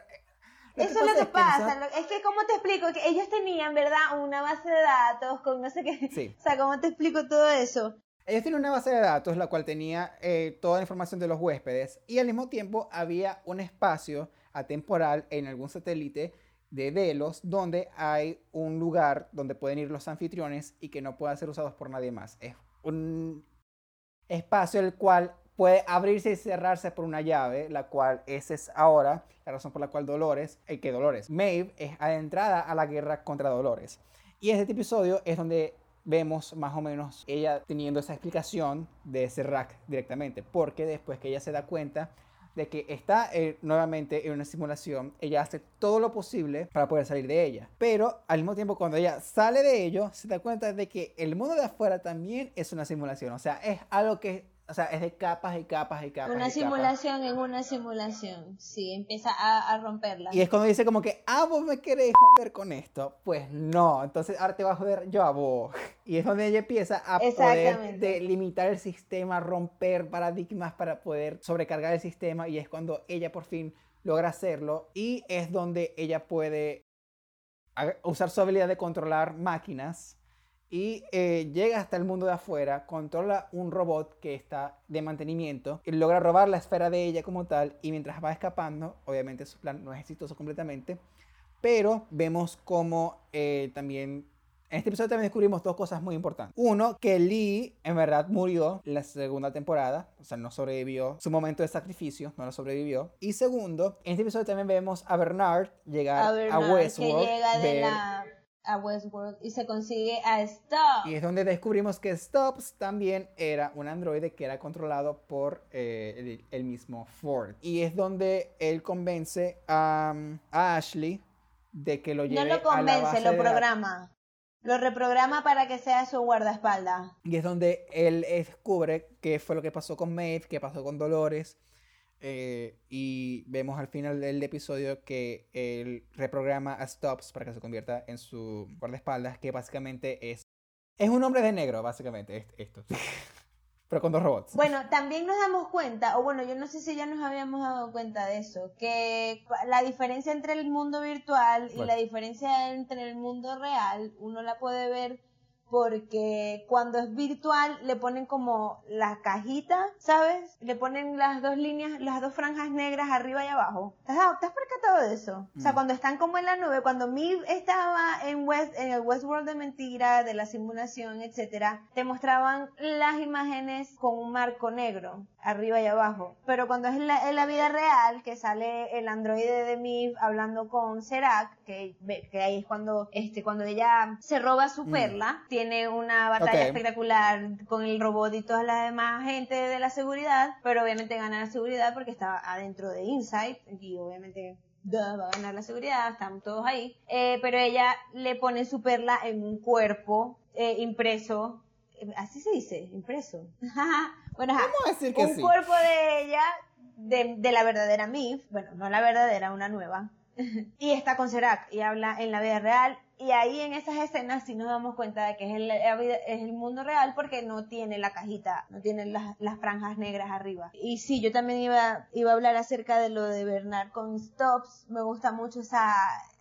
Eso es lo que es pasa. nosotros- Es que, ¿cómo te explico? Que ellos tenían, ¿verdad? Una base de datos con no sé qué. Sí. O sea, ¿cómo te explico todo eso? Ellos tienen una base de datos la cual tenía eh, toda la información de los huéspedes y al mismo tiempo había un espacio atemporal en algún satélite de Delos donde hay un lugar donde pueden ir los anfitriones y que no pueda ser usados por nadie más. Es un espacio el cual puede abrirse y cerrarse por una llave, la cual esa es ahora la razón por la cual Dolores, eh, que Dolores, Maeve es adentrada a la guerra contra Dolores. Y este episodio es donde vemos más o menos ella teniendo esa explicación de Serac directamente, porque después que ella se da cuenta de que está eh, nuevamente en una simulación, ella hace todo lo posible para poder salir de ella. Pero al mismo tiempo cuando ella sale de ello, se da cuenta de que el mundo de afuera también es una simulación. O sea, es algo que, o sea, es de capas y capas y capas. Una y capas. simulación en una simulación. Sí, empieza a, a romperla. Y es cuando dice como que, ah, vos me querés joder con esto. Pues no, entonces ahora te vas a joder yo a vos. Y es donde ella empieza a poder Exactamente. de limitar el sistema, romper paradigmas para poder sobrecargar el sistema. Y es cuando ella por fin logra hacerlo. Y es donde ella puede usar su habilidad de controlar máquinas. Y eh, llega hasta el mundo de afuera, controla un robot que está de mantenimiento, y logra robar la esfera de ella como tal, y mientras va escapando, obviamente su plan no es exitoso completamente, pero vemos como eh, también... En este episodio también descubrimos dos cosas muy importantes. Uno, que Lee en verdad murió en la segunda temporada, o sea, no sobrevivió su momento de sacrificio, no lo sobrevivió. Y segundo, en este episodio también vemos a Bernard llegar a a, Bernard, Westworld, que llega de ver- la a Westworld y se consigue a Stubbs. Y es donde descubrimos que Stubbs también era un androide que era controlado por eh, el, el mismo Ford. Y es donde él convence a, a Ashley de que lo lleve No lo a la convence, base lo de datos. programa. Lo reprograma para que sea su guardaespaldas. Y es donde él descubre qué fue lo que pasó con Maeve, qué pasó con Dolores. Eh, y vemos al final del episodio que él reprograma a Stubbs para que se convierta en su guardaespaldas, que básicamente es. Es un hombre de negro, básicamente, es- esto. Pero con dos robots. Bueno, también nos damos cuenta, o bueno, yo no sé si ya nos habíamos dado cuenta de eso, que la diferencia entre el mundo virtual y Bueno. la diferencia entre el mundo real, uno la puede ver porque cuando es virtual le ponen como la cajita, ¿sabes? Le ponen las dos líneas, las dos franjas negras arriba y abajo. ¿Te has, dado- te has percatado de eso? O sea, Mm. cuando están como en la nube, cuando Miv estaba en West, en el Westworld de mentira, de la simulación, etcétera, te mostraban las imágenes con un marco negro arriba y abajo. Pero cuando es en la, en la vida real, que sale el androide de Miv hablando con Serac, que, que ahí es cuando, este, cuando ella se roba su Mm. perla, tiene una batalla Ok. espectacular con el robot y toda la demás gente de la seguridad, pero obviamente gana la seguridad porque está adentro de Insight y obviamente duh, va a ganar la seguridad, están todos ahí. Eh, pero ella le pone su perla en un cuerpo eh, impreso, eh, así se dice, impreso. bueno, ajá, Vamos a decir que un sí. cuerpo de ella, de, de la verdadera Mif, bueno, no la verdadera, una nueva, y está con Serac y habla en la vida real. Y ahí en esas escenas sí nos damos cuenta de que es el, es el mundo real porque no tiene la cajita, no tiene las, las franjas negras arriba. Y sí, yo también iba, iba a hablar acerca de lo de Bernard con Stops. Me gusta mucho esa,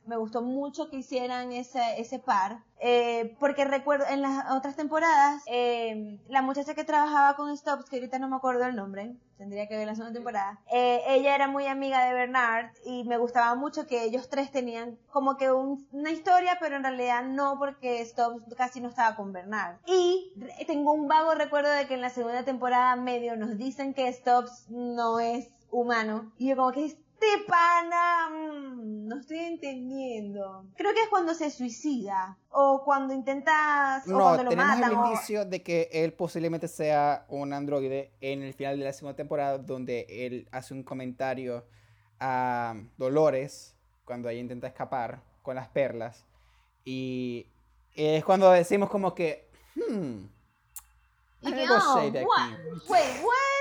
me gustó mucho que hicieran ese, ese par. eh, porque recuerdo en las otras temporadas, eh, la muchacha que trabajaba con Stops, que ahorita no me acuerdo el nombre, tendría que ver la segunda temporada, eh, ella era muy amiga de Bernard y me gustaba mucho que ellos tres tenían como que un- una historia, pero en realidad no porque Stops casi no estaba con Bernard. Y tengo un vago recuerdo de que en la segunda temporada medio nos dicen que Stops no es humano. Y yo como que este pana, mm, no estoy entendiendo. Creo que es cuando se suicida o cuando intenta o No, cuando lo tenemos matan. el o- indicio de que él posiblemente sea un androide en el final de la segunda temporada, donde él hace un comentario a Dolores cuando ella intenta escapar con las perlas. Y es cuando decimos como que, hmm, Y que, algo oh, shady aquí. what? Wait, what?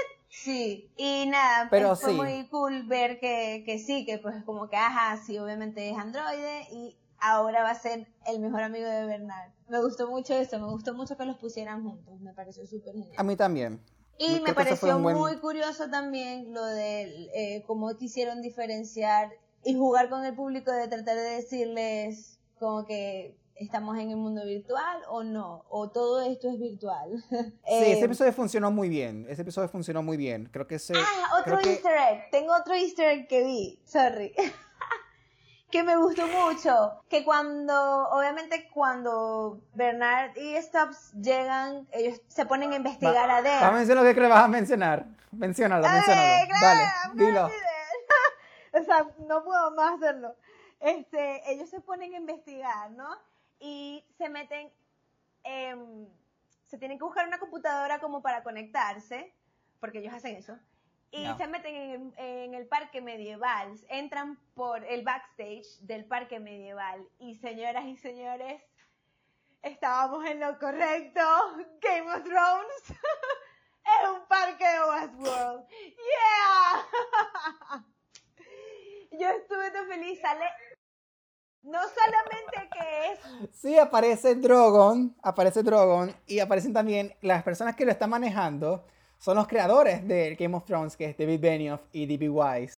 Sí, y nada, Pero fue sí. muy cool ver que, que sí, que pues como que, ajá, sí, obviamente es androide y ahora va a ser el mejor amigo de Bernard. Me gustó mucho eso, me gustó mucho que los pusieran juntos, me pareció súper genial. A mí también. Y Creo me fue pareció buen- muy curioso también lo de eh, cómo quisieron diferenciar y jugar con el público de tratar de decirles como que estamos en el mundo virtual o no, o todo esto es virtual. Sí, Eh, ese episodio funcionó muy bien. Ese episodio funcionó muy bien. Creo que ese. Ah, otro que- easter egg. Tengo otro easter egg que vi. Sorry. que me gustó mucho. Que cuando, obviamente cuando Bernard y Stubbs llegan, ellos se ponen a investigar a Va a Deb. mencionar lo que vas a mencionar. Menciónalo, Dale, menciónalo. claro, Dale, dilo. o sea, no puedo más hacerlo. Este, ellos se ponen a investigar, ¿no? Y se meten, em, se tienen que buscar una computadora como para conectarse, porque ellos hacen eso. Y No. se meten en el, en el parque medieval, entran por el backstage del parque medieval. Y señoras y señores, estábamos en lo correcto. Game of Thrones es un parque de Westworld. ¡Yeah! Yo estuve tan feliz. Sale. No solamente que es. Sí, aparece Drogon, aparece Drogon y aparecen también las personas que lo están manejando. Son los creadores de Game of Thrones, que es David Benioff y D.B. Wise.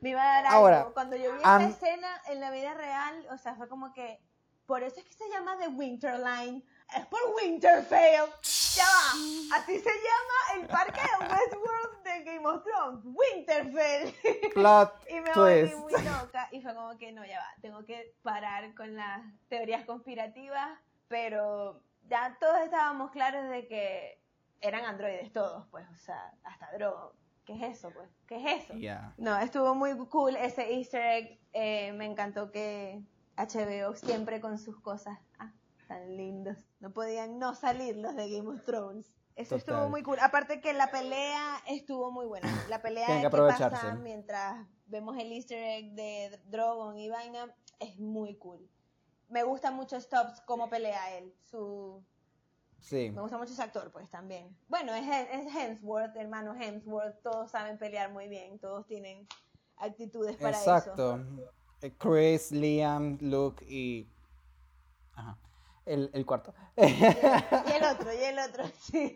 Me iba a dar algo. Ahora, Cuando yo vi am- esa escena en la vida real, o sea, fue como que. Por eso es que se llama The Winterline. Es por Winterfell. Ya va. Así se llama el parque de Westworld de Game of Thrones. Winterfell. Plot Y me volví muy loca y fue como que no, ya va, tengo que parar con las teorías conspirativas, pero ya todos estábamos claros de que eran androides todos, pues, o sea, hasta Drogo. ¿Qué es eso, pues? ¿Qué es eso? Yeah. No, estuvo muy cool ese easter egg, eh, me encantó que, HBO siempre con sus cosas tan lindos. No podían no salir los de Game of Thrones. Eso estuvo muy cool. Aparte que la pelea estuvo muy buena. La pelea que que pasa mientras vemos el easter egg de Drogon y vaina es muy cool. Me gusta mucho Stubbs como pelea él. Su, Sí. me gusta mucho ese actor, pues también. Bueno, es, es Hemsworth, hermano Hemsworth. Todos saben pelear muy bien. Todos tienen actitudes para eso. Exacto. Eh, Chris, Liam, Luke y. Ajá. El, el cuarto. Y el otro, y el otro, sí.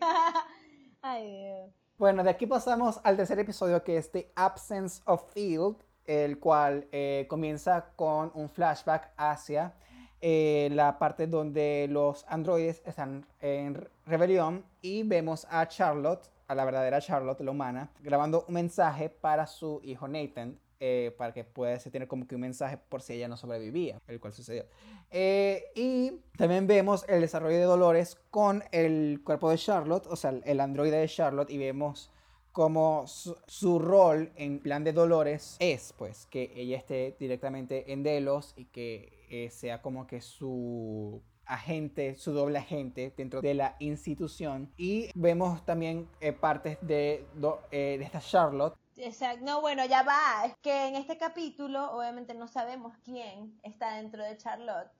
Ay, Dios. Bueno, de aquí pasamos al tercer episodio que es The Absence of Field, el cual eh, comienza con un flashback hacia eh, la parte donde los androides están en rebelión y vemos a Charlotte, a la verdadera Charlotte, la humana, grabando un mensaje para su hijo Nathan. Eh, para que pudiese tener como que un mensaje por si ella no sobrevivía, el cual sucedió. Eh, y también vemos el desarrollo de Dolores con el cuerpo de Charlotte, o sea, el androide de Charlotte, y vemos como su, rol en plan de Dolores es, pues, que ella esté directamente en Delos y que eh, sea como que su agente, su doble agente dentro de la institución. Y vemos también partes de esta Charlotte. Exacto. No, bueno, ya va. Es que en este capítulo, obviamente no sabemos quién está dentro de Charlotte.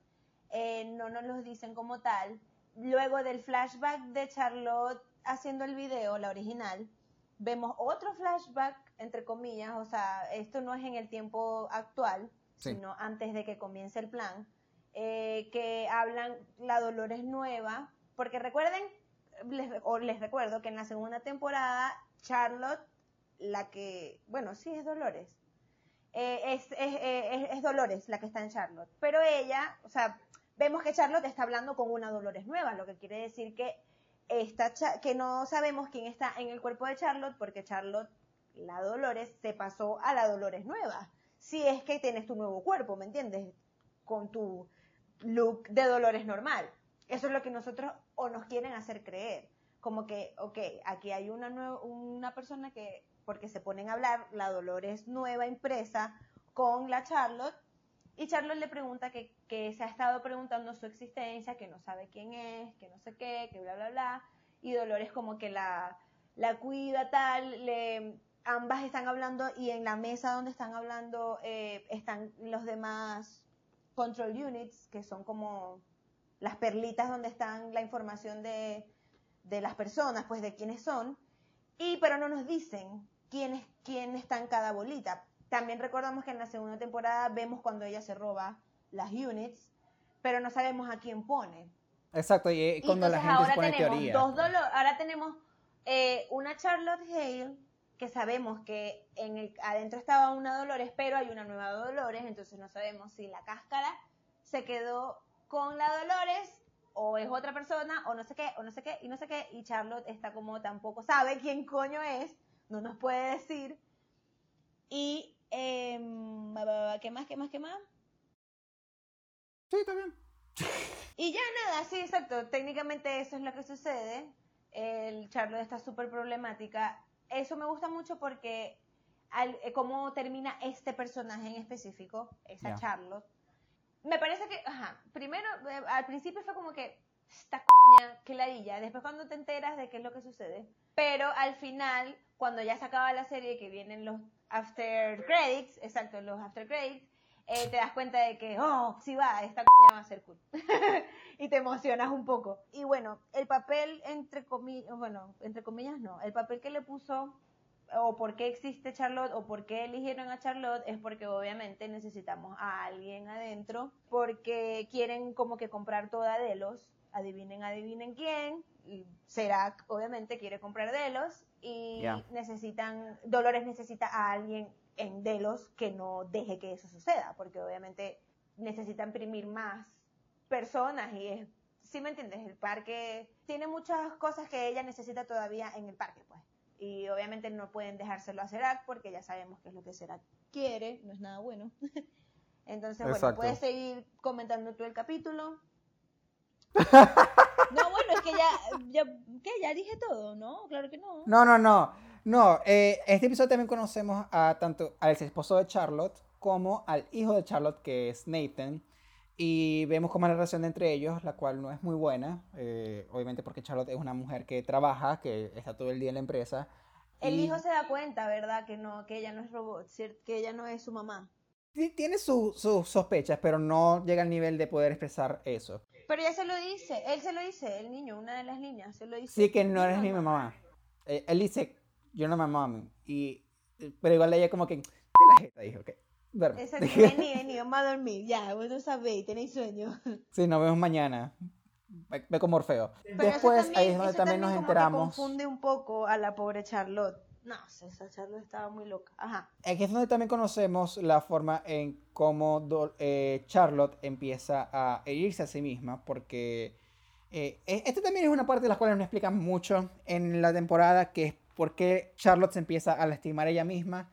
Eh, no nos lo dicen como tal. Luego del flashback de Charlotte haciendo el video, la original, vemos otro flashback, entre comillas, o sea, esto no es en el tiempo actual, Sí. sino antes de que comience el plan, eh, que hablan la Dolores nueva, porque recuerden, les, o les recuerdo que en la segunda temporada Charlotte, la que, bueno, sí es Dolores, eh, es, es, es- es Dolores la que está en Charlotte, pero ella, o sea, vemos que Charlotte está hablando con una Dolores nueva, lo que quiere decir que esta que no sabemos quién está en el cuerpo de Charlotte porque Charlotte, la Dolores, se pasó a la Dolores nueva. Si es que tienes tu nuevo cuerpo, ¿me entiendes? Con tu look de Dolores normal. Eso es lo que nosotros o nos quieren hacer creer. Como que, ok, aquí hay una, una persona que, porque se ponen a hablar, la Dolores nueva impresa con la Charlotte, y Charlotte le pregunta que, se ha estado preguntando su existencia, que no sabe quién es, que no sé qué, que bla, bla, bla. Y Dolores como que la, la cuida tal, le, ambas están hablando y en la mesa donde están hablando eh, están los demás control units, que son como las perlitas donde están la información de, de las personas, pues de quiénes son. Y pero no nos dicen quién, es, quién está en cada bolita. También recordamos que en la segunda temporada vemos cuando ella se roba las units, pero no sabemos a quién pone. Exacto, y, eh, Y cuando la gente se pone tenemos teoría. dos ahora tenemos eh, una Charlotte Hale que sabemos que en el adentro estaba una Dolores, pero hay una nueva Dolores, entonces no sabemos si la cáscara se quedó con la Dolores o es otra persona o no sé qué, o no sé qué y no sé qué y Charlotte está como tampoco sabe quién coño es, no nos puede decir. Y em, ¿qué más? ¿Qué más? ¿Qué más? Sí, está bien. Y ya nada, sí, exacto. Técnicamente eso es lo que sucede. El Charlotte está súper problemática. Eso me gusta mucho porque al, eh, cómo termina este personaje en específico, esa Ya. Charlotte. Me parece que, ajá, primero, eh, al principio fue como que, esta coña, que ladilla. Después cuando te enteras de qué es lo que sucede. Pero al final, cuando ya se acaba la serie, que vienen los after credits, exacto, los after credits, eh, te das cuenta de que, oh, sí va, esta coña va a ser cool. y te emocionas un poco. Y bueno, el papel, entre comillas, bueno, entre comillas no, el papel que le puso, o por qué existe Charlotte, o por qué eligieron a Charlotte, es porque obviamente necesitamos a alguien adentro, porque quieren como que comprar toda Delos, adivinen, adivinen quién, Serac obviamente quiere comprar Delos, y necesitan, Dolores necesita a alguien en Delos que no deje que eso suceda, porque obviamente necesita imprimir más personas y es, ¿sí me entiendes? El parque tiene muchas cosas que ella necesita todavía en el parque, pues. Y obviamente no pueden dejárselo a Serac porque ya sabemos qué es lo que Serac quiere, no es nada bueno. Entonces, bueno, Exacto. puedes seguir comentando tú el capítulo. No, bueno, es que ya, ya, ¿qué? Ya dije todo, ¿no? Claro que no. No, no, no. No, eh, este episodio también conocemos a tanto al esposo de Charlotte como al hijo de Charlotte, que es Nathan. Y vemos cómo es la relación entre ellos, la cual no es muy buena, eh, obviamente porque Charlotte es una mujer que trabaja, que está todo el día en la empresa. El y hijo se da cuenta, ¿verdad? Que no, que ella no es robot, que ella no es su mamá. Ti- Tiene su- sus sospechas, pero no llega al nivel de poder expresar eso. Pero ella se lo dice, él se lo dice, el niño, una de las niñas, se lo dice. Sí, que no "Mi eres mi mamá. Eh, él dice, yo no my mom. Y, pero igual ella como que, te la jeta, dijo, ok, duerme. Exacto, vení, vení, vamos a dormir, ya, vos no sabéis, tenéis sueño. Sí, nos vemos mañana. Ve, con Morfeo. Pero Después, eso ahí es donde eso también nos como que enteramos. confunde un poco a la pobre Charlotte. No, esa Charlotte estaba muy loca. Ajá. Aquí es donde también conocemos la forma en cómo Do- eh, Charlotte empieza a herirse a sí misma, porque eh, e- esta también es una parte de la cual nos explican mucho en la temporada, que es por qué Charlotte se empieza a lastimar ella misma.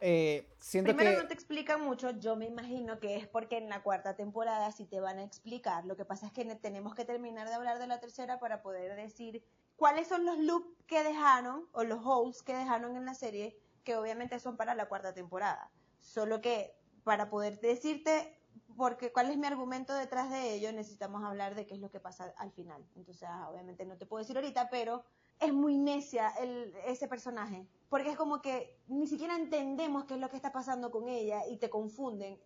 Eh, siento Primero que... no te explican mucho, yo me imagino que es porque en la cuarta temporada sí te van a explicar. Lo que pasa es que ne- tenemos que terminar de hablar de la tercera para poder decir cuáles son los loops que dejaron o los holes que dejaron en la serie, que obviamente son para la cuarta temporada. Solo que para poder decirte porque cuál es mi argumento detrás de ello, necesitamos hablar de qué es lo que pasa al final. Entonces, obviamente no te puedo decir ahorita, pero es muy necia ese personaje. Porque es como que ni siquiera entendemos qué es lo que está pasando con ella y te confunden.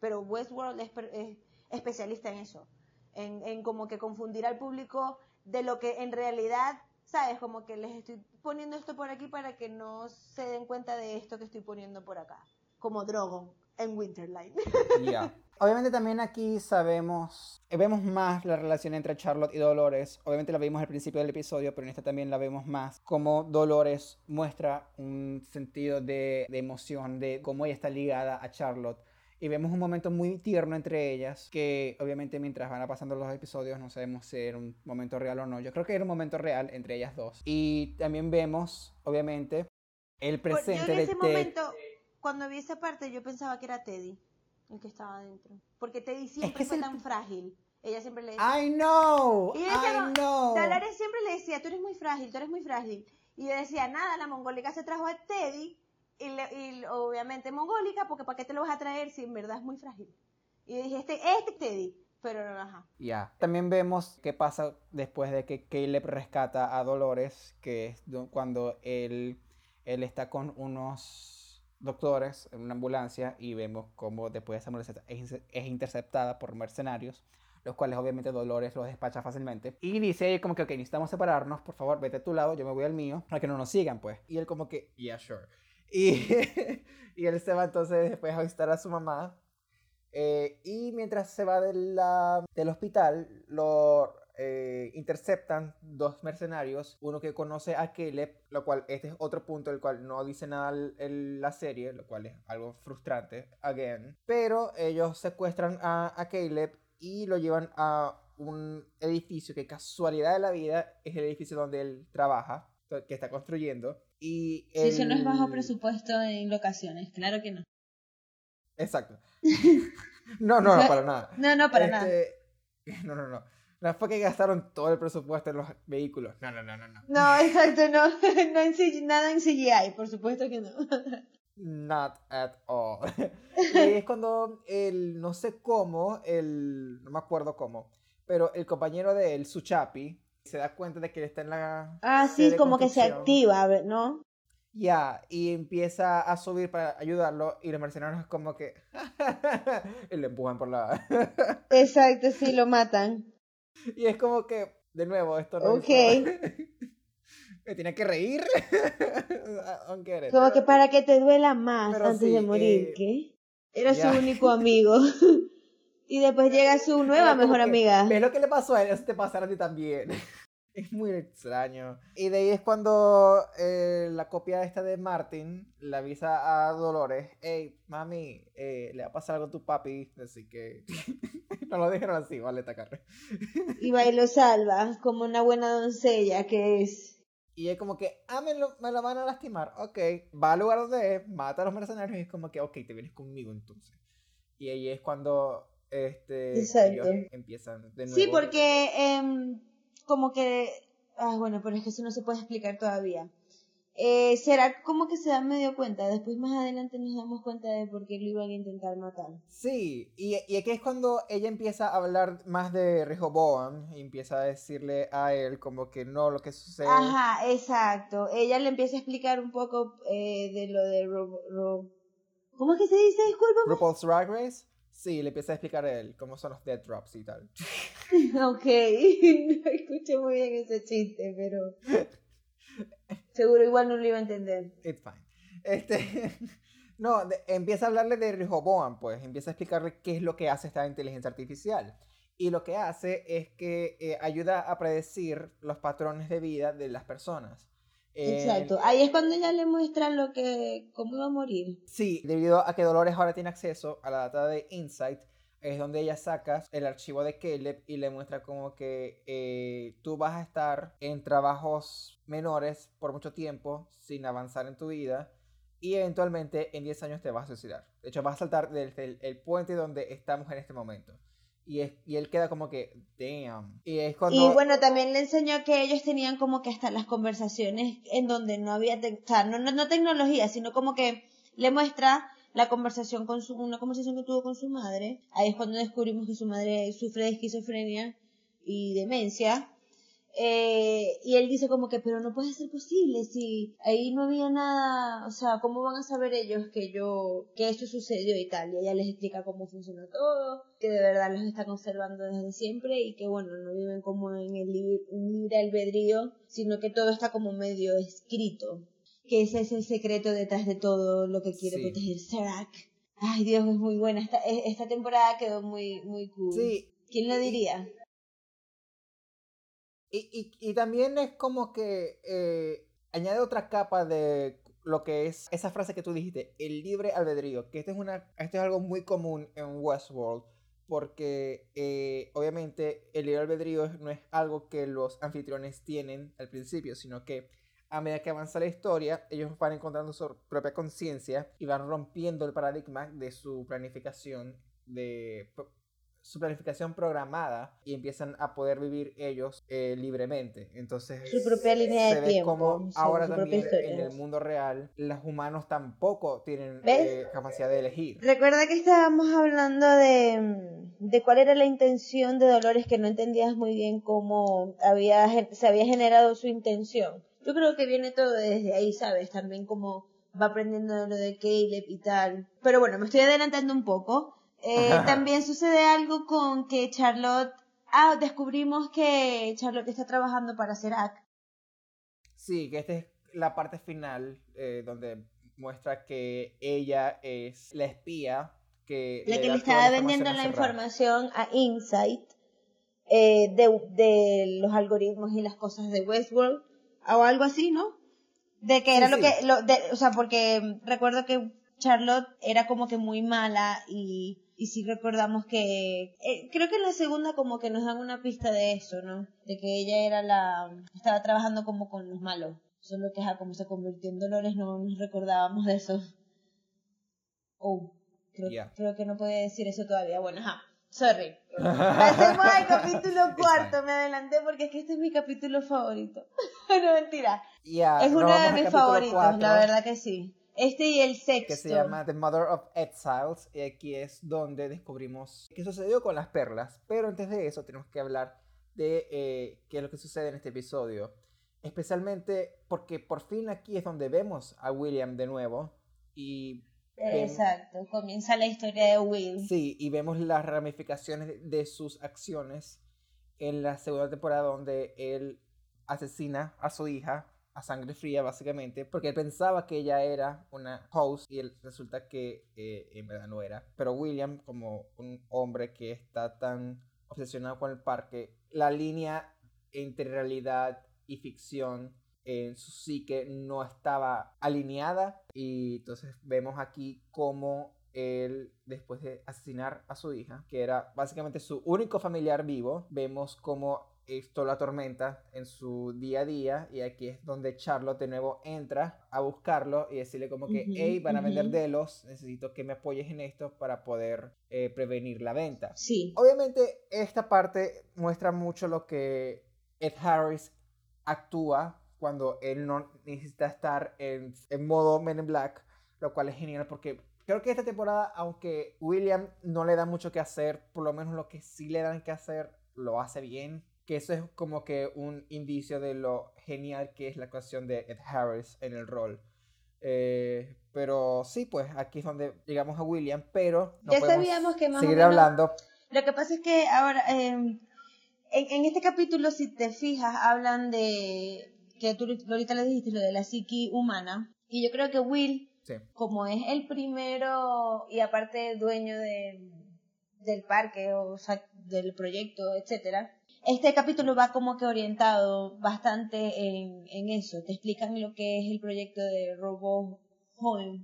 Pero Westworld es especialista en eso. En, en como que confundir al público de lo que en realidad, ¿sabes? Como que les estoy poniendo esto por aquí para que no se den cuenta de esto que estoy poniendo por acá. Como Drogon en Winterline. Ya. Obviamente también aquí sabemos, eh, vemos más la relación entre Charlotte y Dolores. Obviamente la vimos al principio del episodio, pero en esta también la vemos más. Como Dolores muestra un sentido de, de emoción, de cómo ella está ligada a Charlotte. Y vemos un momento muy tierno entre ellas, que obviamente mientras van pasando los episodios no sabemos si era un momento real o no. Yo creo que era un momento real entre ellas dos. Y también vemos, obviamente, el presente yo en de ese Ted. momento, cuando vi esa parte, yo pensaba que era Teddy el que estaba adentro. Porque Teddy siempre es fue el- tan frágil. Ella siempre le decía. I know, Y decía, I know. Dolores siempre le decía, tú eres muy frágil, tú eres muy frágil. Y yo decía, nada, la mongólica se trajo a Teddy. Y, y obviamente mongólica, porque ¿para qué te lo vas a traer si en verdad es muy frágil? Y dije, este, este es Teddy. Pero no, ajá. Ya. También vemos qué pasa después de que Caleb rescata a Dolores, que es do- cuando él, él está con unos doctores en una ambulancia y vemos cómo después de esa ambulancia es, es interceptada por mercenarios, los cuales obviamente Dolores los despacha fácilmente. Y dice como que, ok, necesitamos separarnos, por favor, vete a tu lado, yo me voy al mío, para que no nos sigan, pues. Y él como que, yeah, sure. Y, y él se va entonces después a visitar a su mamá. Eh, y mientras se va de la- del hospital, lo eh, interceptan dos mercenarios. Uno que conoce a Caleb, lo cual este es otro punto del cual no dice nada el- la serie, lo cual es algo frustrante, again. Pero ellos secuestran a, a Caleb y lo llevan a un edificio que casualidad de la vida es el edificio donde él trabaja, que está construyendo. Y Si eso no es bajo el- presupuesto en locaciones, claro que no. Exacto. No, no, no, para nada. No, no, para nada. Este, No, no, no. No fue que gastaron todo el presupuesto en los vehículos. No, no, no, no, no. No, exacto, no. no en CGI nada en CGI, por supuesto que no. Not at all. y es cuando el, no sé cómo, el, no me acuerdo cómo, pero el compañero de él, Suchapi, se da cuenta de que él está en la... Ah, sí, como que se activa, ¿no? Ya, y empieza a subir para ayudarlo y los mercenarios como que... y le empujan por la... Exacto, sí, lo matan. Y es como que, de nuevo, esto no Ok. Me tenía que reír. Como que para que te duela más Pero antes sí, de morir, eh, ¿qué? Era su único amigo. Y después llega su nueva mejor amiga. ¿Ves lo que le pasó a él? Eso te pasará a ti también. Es muy extraño. Y de ahí es cuando eh, la copia esta de Martin le avisa a Dolores, hey, mami, eh, le va a pasar algo a tu papi, así que no lo dijeron así, vale, tacar. Y va y lo salva, como una buena doncella que es. Y es como que, ah, me lo, me lo van a lastimar, ok, va al lugar donde es, mata a los mercenarios y es como que, ok, te vienes conmigo entonces. Y ahí es cuando este, Exacto. ellos empiezan de nuevo. Sí, porque em, como que... Ah, bueno, pero es que eso no se puede explicar todavía. eh, será como que se da medio cuenta. Después más adelante nos damos cuenta de por qué lo iban a intentar matar. Sí, y, y aquí es cuando ella empieza a hablar más de Rehoboam y empieza a decirle a él como que no lo que sucede. Ajá, exacto. Ella le empieza a explicar un poco eh, de lo de Ro, ¿Cómo es que se dice? Disculpa. RuPaul's Drag Race. Sí, le empieza a explicar a él cómo son los dead drops y tal. ok, no escuché muy bien ese chiste, pero... Seguro igual no lo iba a entender. It's fine. Este, no, empieza a hablarle de Rehoboam, pues, empieza a explicarle qué es lo que hace esta inteligencia artificial. Y lo que hace es que eh, ayuda a predecir los patrones de vida de las personas. Exacto, ahí es cuando ella le muestra lo que, cómo va a morir. Sí, debido a que Dolores ahora tiene acceso a la data de Insight, es donde ella saca el archivo de Caleb y le muestra como que eh, tú vas a estar en trabajos menores por mucho tiempo sin avanzar en tu vida y eventualmente en 10 años te vas a suicidar. De hecho, vas a saltar desde el, puente donde estamos en este momento. Y, es, y él queda como que, damn. Y, es cuando... y bueno, también le enseñó que ellos tenían como que hasta las conversaciones en donde no había, o sea, no, no tecnología, sino como que le muestra la conversación con su, una conversación que tuvo con su madre. Ahí es cuando descubrimos que su madre sufre de esquizofrenia y demencia. Eh, y él dice como que, pero no puede ser posible si ahí no había nada, o sea, ¿cómo van a saber ellos que yo, que esto sucedió y tal? Y ella les explica cómo funciona todo, que de verdad los está conservando desde siempre y que bueno, no viven como en el libre albedrío, sino que todo está como medio escrito que ese es el secreto detrás de todo lo que quiere proteger Serac. Ay, Dios, es muy buena. Esta, e, esta temporada quedó muy, muy cool. Sí. ¿Quién lo diría? Y, también es como que eh, añade otra capa de lo que es esa frase que tú dijiste, el libre albedrío, que esto es, una, esto es algo muy común en Westworld, porque eh, obviamente el libre albedrío no es algo que los anfitriones tienen al principio, sino que a medida que avanza la historia, ellos van encontrando su propia conciencia y van rompiendo el paradigma de su planificación de su planificación programada y empiezan a poder vivir ellos eh, libremente. Entonces, su propia línea de ve tiempo. Como ahora también en el mundo real, los humanos tampoco tienen eh, capacidad de elegir. Recuerda que estábamos hablando de, de cuál era la intención de Dolores, que no entendías muy bien cómo había, se había generado su intención. Yo creo que viene todo desde ahí, ¿sabes? También como va aprendiendo lo de Caleb y tal. Pero bueno, me estoy adelantando un poco. Eh, también sucede algo con que Charlotte... Ah, descubrimos que Charlotte está trabajando para Serac. Sí, que esta es la parte final eh, donde muestra que ella es la espía que... La que le estaba vendiendo la información a Insight eh, de, de los algoritmos y las cosas de Westworld o algo así, ¿no? De que era lo que, lo, de, o sea, porque recuerdo que Charlotte era como que muy mala y, y sí recordamos que, eh, creo que en la segunda como que nos dan una pista de eso, ¿no? De que ella era la, estaba trabajando como con los malos. Solo que, ja, como se convirtió en Dolores, no nos recordábamos de eso. Oh, creo, creo que no podía decir eso todavía. Bueno, ajá. Sorry. Pasemos al capítulo cuarto. Me adelanté porque es que este es mi capítulo favorito. no, mentira. es uno de mis favoritos, la verdad que sí. Este y el sexto. Que se llama The Mother of Exiles. Y aquí es donde descubrimos qué sucedió con las perlas. Pero antes de eso tenemos que hablar de eh, qué es lo que sucede en este episodio. Especialmente porque por fin aquí es donde vemos a William de nuevo. Y Exacto, comienza la historia de Will. Sí, y vemos las ramificaciones de sus acciones en la segunda temporada donde él asesina a su hija a sangre fría básicamente porque él pensaba que ella era una host y él, resulta que eh, en verdad no era. Pero William como un hombre que está tan obsesionado con el parque, la línea entre realidad y ficción en su psique no estaba alineada y entonces vemos aquí cómo él, después de asesinar a su hija, que era básicamente su único familiar vivo, vemos cómo esto lo atormenta en su día a día y aquí es donde Charlotte de nuevo entra a buscarlo y decirle como que, hey, van a vender delos, necesito que me apoyes en esto para poder eh, prevenir la venta. Sí. Obviamente esta parte muestra mucho lo que Ed Harris actúa cuando él no necesita estar en, en modo Men in Black, lo cual es genial porque creo que esta temporada, aunque William no le da mucho que hacer, por lo menos lo que sí le dan que hacer lo hace bien. Que eso es como que un indicio de lo genial que es la actuación de Ed Harris en el rol. Eh, pero sí, pues aquí es donde llegamos a William, pero no Ya podemos sabíamos que más o seguir menos- hablando. Lo que pasa es que ahora, eh, en, en este capítulo, si te fijas, hablan de, que tú ahorita le dijiste, lo de la psiqui humana. Y yo creo que Will, Sí. como es el primero y aparte dueño de, del parque o sea, del proyecto, etcétera, este capítulo va como que orientado bastante en, en eso. Te explican lo que es el proyecto de Robo Home.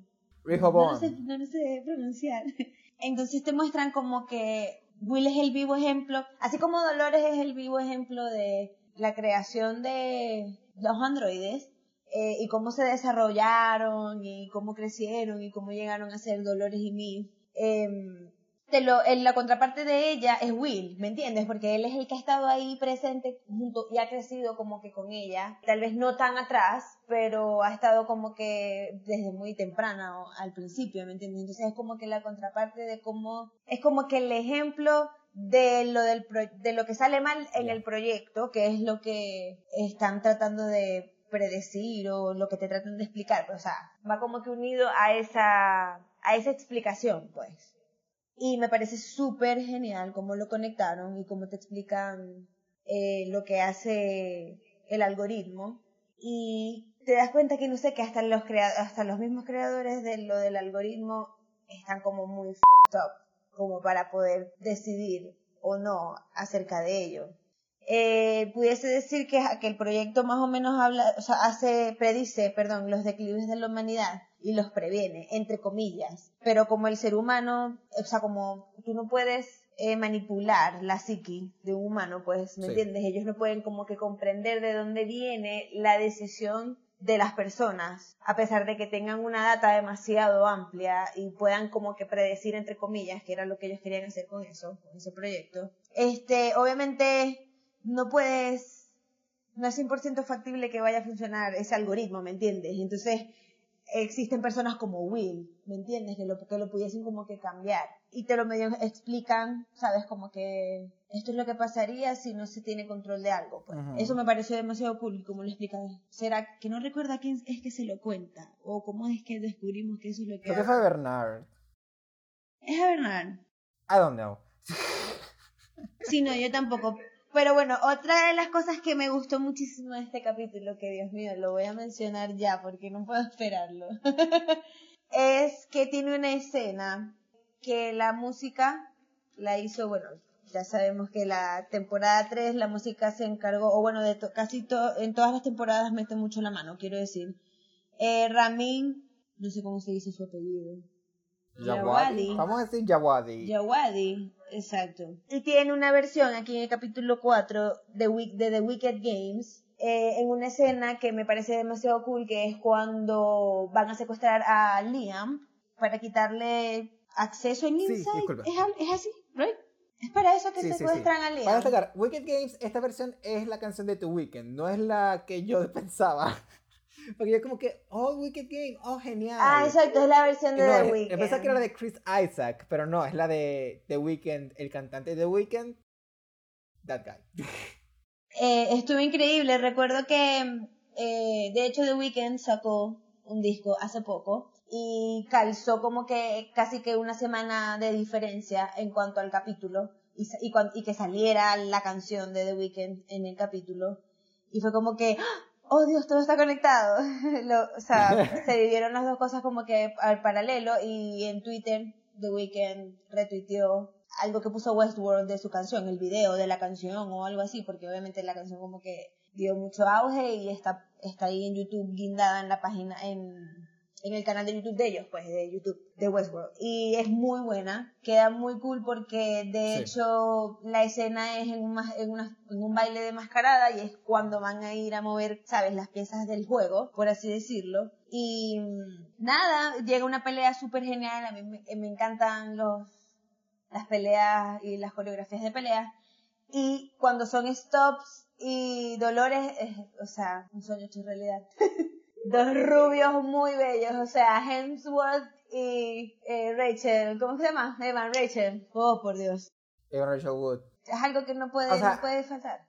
No sé, no lo sé pronunciar. Entonces te muestran como que Will es el vivo ejemplo, así como Dolores es el vivo ejemplo de la creación de los androides eh, y cómo se desarrollaron y cómo crecieron y cómo llegaron a ser Dolores y Mil. Em, te lo, en la contraparte de ella es Will, ¿me entiendes? Porque él es el que ha estado ahí presente junto y ha crecido como que con ella, tal vez no tan atrás, pero ha estado como que desde muy temprana o al principio, ¿me entiendes? Entonces es como que la contraparte de cómo, es como que el ejemplo de lo del pro- de lo que sale mal en el proyecto, que es lo que están tratando de predecir o lo que te tratan de explicar, pues, o sea, va como que unido a esa a esa explicación, pues. Y me parece súper genial cómo lo conectaron y cómo te explican eh, lo que hace el algoritmo. Y te das cuenta que no sé, que hasta los, hasta los mismos creadores de lo del algoritmo están como muy fucked up, como para poder decidir o no acerca de ello. Eh, pudiese decir que, que el proyecto más o menos habla, o sea, hace, predice, perdón, los declives de la humanidad y los previene, entre comillas. Pero como el ser humano, o sea, como tú no puedes eh, manipular la psiqui de un humano, pues, ¿me Sí. entiendes? Ellos no pueden como que comprender de dónde viene la decisión de las personas, a pesar de que tengan una data demasiado amplia y puedan como que predecir, entre comillas, que era lo que ellos querían hacer con eso, con ese proyecto. Este, obviamente, no puedes, no es 100% factible que vaya a funcionar ese algoritmo, ¿me entiendes? Entonces, existen personas como Will, ¿me entiendes? Que lo, que lo pudiesen como que cambiar. Y te lo medio explican, ¿sabes? Como que esto es lo que pasaría si no se tiene control de algo. Pues. Eso me pareció demasiado cool, como lo explican. ¿Será que no recuerda quién es que se lo cuenta? ¿O cómo es que descubrimos que eso es lo que... Creo que fue Bernard. Es a Bernard. I don't know. Sí, no, yo tampoco. Pero bueno, otra de las cosas que me gustó muchísimo de este capítulo, que Dios mío, lo voy a mencionar ya porque no puedo esperarlo, es que tiene una escena que la música la hizo, bueno, ya sabemos que la temporada 3 la música se encargó, o bueno, de to- casi to- en todas las temporadas mete mucho la mano, quiero decir. Eh, Ramin, no sé cómo se dice su apellido. Yawadi. Vamos a decir Yawadi. Yawadi, exacto. Y tiene una versión aquí en el capítulo 4 de, The Wicked Games, eh, en una escena que me parece demasiado cool, que es cuando van a secuestrar a Liam para quitarle acceso en Sí, Inside. disculpa. ¿Es, es así, right? Es para eso que Sí, sí, sí. secuestran a Liam. Para destacar, Wicked Games, esta versión es la canción de The Weeknd, no es la que yo pensaba. Porque yo como que, oh, Wicked Game, oh, genial. Ah, exacto, es la versión de no, The es- Weeknd. Pensaba que era la de Chris Isaac, pero no, es la de The Weeknd, el cantante de The Weeknd, that guy. Eh, estuvo increíble. Recuerdo que, eh, de hecho, The Weeknd sacó un disco hace poco y calzó como que casi que una semana de diferencia en cuanto al capítulo y, y que saliera la canción de The Weeknd en el capítulo. Y fue como que, ¡ah! Oh Dios, todo está conectado. Lo- o sea, se vivieron las dos cosas como que al paralelo y en Twitter The Weeknd retuiteó algo que puso Westworld de su canción, el video de la canción o algo así, porque obviamente la canción como que dio mucho auge y está, está ahí en YouTube guindada en la página, en, en el canal de YouTube de ellos, pues, de YouTube, de Westworld. Y es muy buena, queda muy cool porque de Sí. hecho la escena es en un, en, una- en un baile de mascarada y es cuando van a ir a mover, sabes, las piezas del juego, por así decirlo. Y mm, nada, llega una pelea súper genial, a mí me, me encantan los, las peleas y las coreografías de peleas. Y cuando son stops y Dolores, es, o sea, un sueño hecho realidad. Dos rubios muy bellos, o sea, Hemsworth y eh, Rachel, ¿cómo se llama? Evan Rachel. Oh, por Dios. Evan Rachel Wood. Es algo que no puede, O sea, no puede faltar.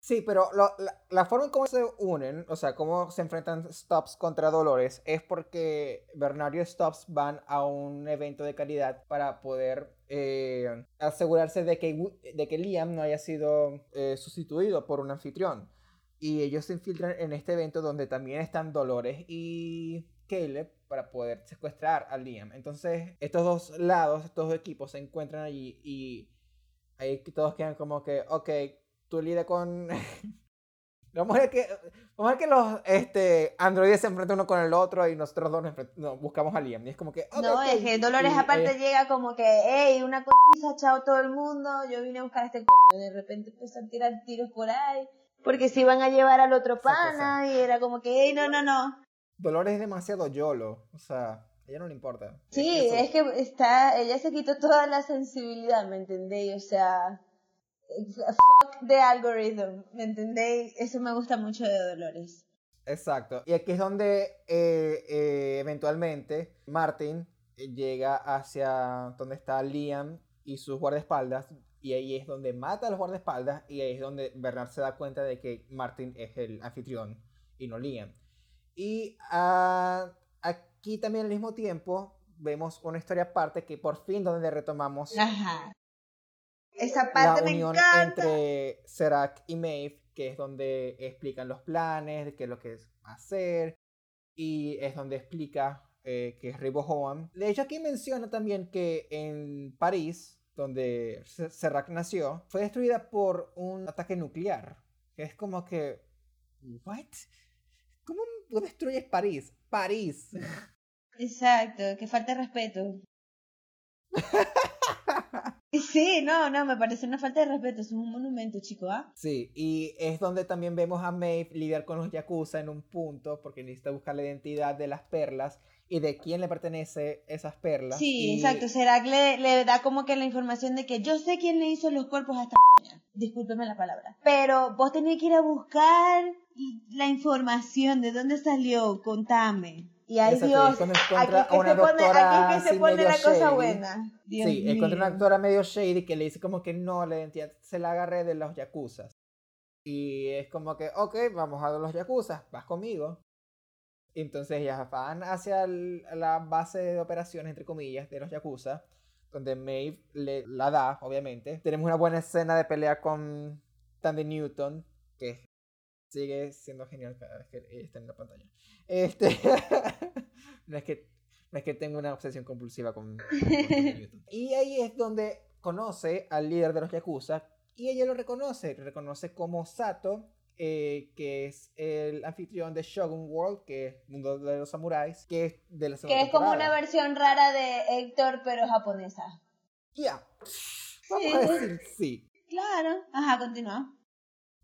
Sí, pero lo- la, la forma en cómo se unen, o sea, cómo se enfrentan Stops contra Dolores, es porque Bernardo y Stops van a un evento de caridad para poder eh, asegurarse de que, de que Liam no haya sido eh, sustituido por un anfitrión. Y ellos se infiltran en este evento donde también están Dolores y Caleb para poder secuestrar a Liam. Entonces, estos dos lados, estos dos equipos se encuentran allí y ahí todos quedan como que, ok, tú lidia con... Vamos a ver que, vamos a ver que los este, androides se enfrentan uno con el otro y nosotros dos nos no, buscamos a Liam. Y es como que... No, es que Dolores Y, aparte eh, llega como que, hey, una cotiza, chao todo el mundo, yo vine a buscar a este coño. De repente empiezan a tirar tiros por ahí, porque se iban a llevar al otro pana, y era como que, no, no, no. Dolores es demasiado YOLO. O sea, a ella no le importa. Sí, Eso- es que está, ella se quitó toda la sensibilidad, ¿me entendéis? O sea, fuck the algorithm, ¿me entendéis? Eso me gusta mucho de Dolores. Exacto. Y aquí es donde eh, eh, eventualmente Martin llega hacia donde está Liam y sus guardaespaldas. Y ahí es donde mata a los guardaespaldas. Y ahí es donde Bernard se da cuenta de que Martin es el anfitrión y no Liam. Y ah, aquí también al mismo tiempo vemos una historia aparte que por fin donde retomamos Ajá. Esa la parte me unión encanta. entre Serac y Maeve, que es donde explican los planes, de qué es lo que es hacer, y es donde explica eh, que es Ribohoam. De hecho, aquí menciona también que en París, donde Se- Serac nació, fue destruida por un ataque nuclear. Que es como que. ¿What? ¿Cómo destruyes París? París. Exacto, que falta de respeto. Sí, no, no, me parece una falta de respeto, es un monumento, chico, ¿ah? Sí, y es donde también vemos a Maeve lidiar con los Yakuza en un punto, porque necesita buscar la identidad de las perlas y de quién le pertenece esas perlas. Sí, y- exacto, Serac le, le da como que la información de que yo sé quién le hizo los cuerpos a esta coña, discúlpeme la palabra, pero vos tenés que ir a buscar la información, de dónde salió, contame. Y ay Exacto, Dios, aquí es que una se pone, doctora aquí es que se pone la cosa shady. buena. Dios sí, encuentra una mío. actora medio shady que le dice como que no, la identidad se la agarré de los Yakuza. Y es como que, ok, vamos a los Yakuza, vas conmigo. Entonces ellas van hacia el- la base de operaciones, entre comillas, de los Yakuza, donde Maeve le, la da, obviamente. Tenemos una buena escena de pelea con Tandy Newton, que sigue siendo genial cada vez que está en la pantalla. Este, no es que no es que tenga una obsesión compulsiva con, con Tandy Newton. Y ahí es donde conoce al líder de los Yakuza y ella lo reconoce, lo reconoce como Sato, eh, que es el anfitrión de Shogun World, que es Mundo de los Samuráis, que es de la segunda Que es como una versión rara de Héctor, pero japonesa. Ya. Vamos a decir sí. Claro. Ajá, continúa.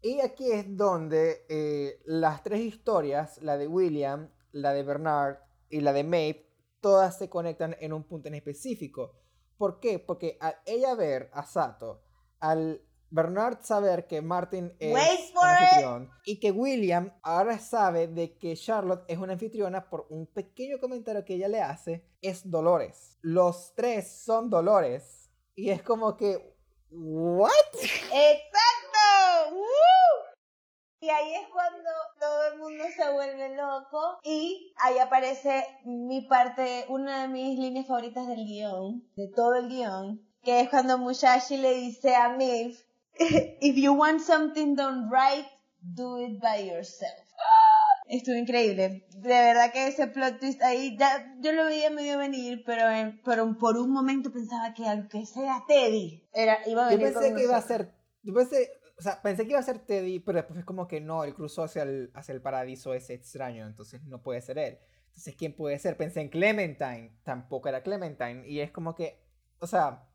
Y aquí es donde eh, las tres historias, la de William, la de Bernard y la de Maeve, todas se conectan en un punto en específico. ¿Por qué? Porque al ella ver a Sato, al Bernard saber que Martin es un anfitrión y que William ahora sabe de que Charlotte es una anfitriona por un pequeño comentario que ella le hace, es Dolores. Los tres son Dolores. Y es como que, ¿what? ¡Exacto! ¡Woo! Y ahí es cuando todo el mundo se vuelve loco y ahí aparece mi parte, una de mis líneas favoritas del guion, de todo el guion, que es cuando Mushashi le dice a Milf, if you want something done right, do it by yourself. Estuvo increíble. De verdad que ese plot twist ahí, ya, yo lo veía medio venir, pero, en- pero por un momento pensaba que aunque sea Teddy, era, iba a Yo venir pensé con que iba a ser. Yo pensé. O sea, pensé que iba a ser Teddy, pero después es como que no, él cruzó hacia el, hacia el paraíso ese extraño, entonces no puede ser él. Entonces, ¿quién puede ser? Pensé en Clementine, tampoco era Clementine, y es como que, o sea,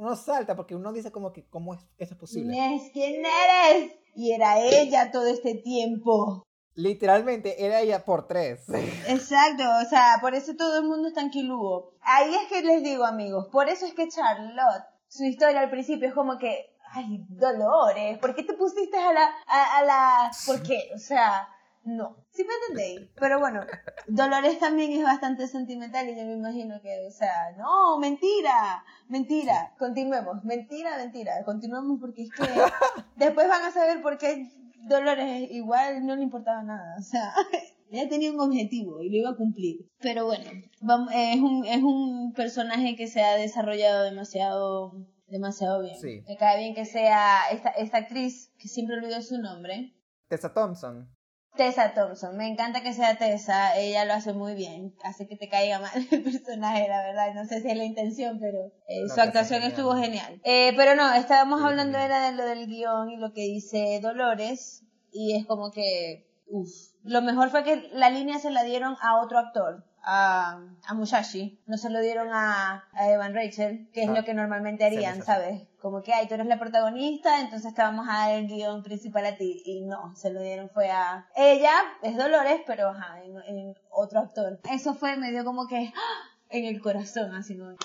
uno salta porque uno dice como que, ¿cómo es, eso es posible? Inés, ¿quién eres? Y era ella todo este tiempo. Literalmente era ella por tres. Exacto, o sea, por eso todo el mundo está en Kilúo. Ahí es que les digo, amigos, por eso es que Charlotte, su historia al principio es como que, ay, Dolores, ¿por qué te pusiste a la, a, a la, por qué? O sea, no. ¿Sí me entendéis? Pero bueno, Dolores también es bastante sentimental y yo me imagino que, o sea, no, mentira, mentira, continuemos, mentira, mentira, continuemos porque es que después van a saber por qué Dolores igual no le importaba nada, o sea, ella tenía un objetivo y lo iba a cumplir. Pero bueno, vamos, es, un, es un personaje que se ha desarrollado demasiado demasiado bien. Sí. Me cae bien que sea esta, esta actriz, que siempre olvido su nombre, Tessa Thompson. Tessa Thompson. Me encanta que sea Tessa, ella lo hace muy bien, hace que te caiga mal el personaje, la verdad. No sé si es la intención, pero eh, su actuación genial. estuvo genial. Eh, pero no, estábamos Sí, hablando era de lo del guion y lo que dice Dolores, y es como que, uff. Lo mejor fue que la línea se la dieron a otro actor. A, a Musashi, no se lo dieron a, a Evan Rachel, que es Ah, lo que normalmente sí, harían. ¿sabes? Como que, ay, tú eres la protagonista, entonces te vamos a dar el guion principal a ti. Y no, se lo dieron fue a ella, es Dolores, pero ajá, en, en otro actor. Eso fue medio como que ¡ah! en el corazón, así como.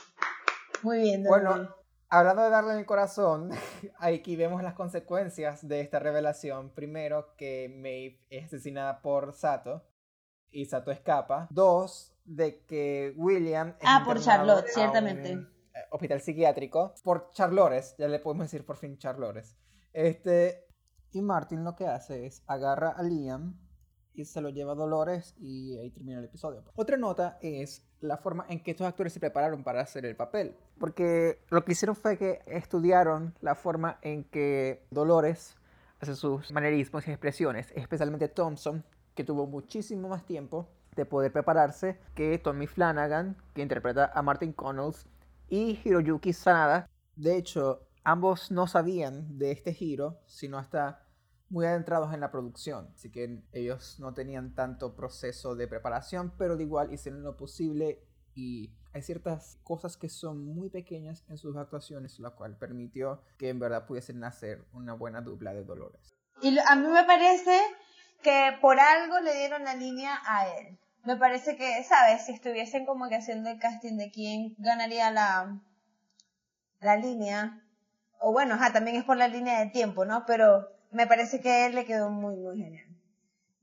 Muy bien, Dolores. Bueno, hablando de darle en el corazón, aquí vemos las consecuencias de esta revelación. Primero, que Maeve es asesinada por Sato y Sato escapa. Dos, de que William es Ah, por Charlotte, ciertamente. eh, hospital psiquiátrico por Charlores, ya le podemos decir por fin Charlores. Este, y Martin lo que hace es agarra a Liam y se lo lleva a Dolores y ahí termina el episodio. Otra nota es la forma en que estos actores se prepararon para hacer el papel. Porque lo que hicieron fue que estudiaron la forma en que Dolores hace sus manerismos y expresiones, especialmente Thompson, que tuvo muchísimo más tiempo de poder prepararse que Tommy Flanagan, que interpreta a Martin Connells, y Hiroyuki Sanada. De hecho, ambos no sabían de este giro, sino hasta muy adentrados en la producción, así que ellos no tenían tanto proceso de preparación, pero de igual hicieron lo posible y hay ciertas cosas que son muy pequeñas en sus actuaciones, lo cual permitió que en verdad pudiesen hacer una buena dupla de Dolores. Y a mí me parece que por algo le dieron la línea a él. Me parece que, ¿sabes? Si estuviesen como que haciendo el casting de quién ganaría la, la línea, o bueno, ajá, también es por la línea de tiempo, ¿no? Pero me parece que él le quedó muy, muy genial.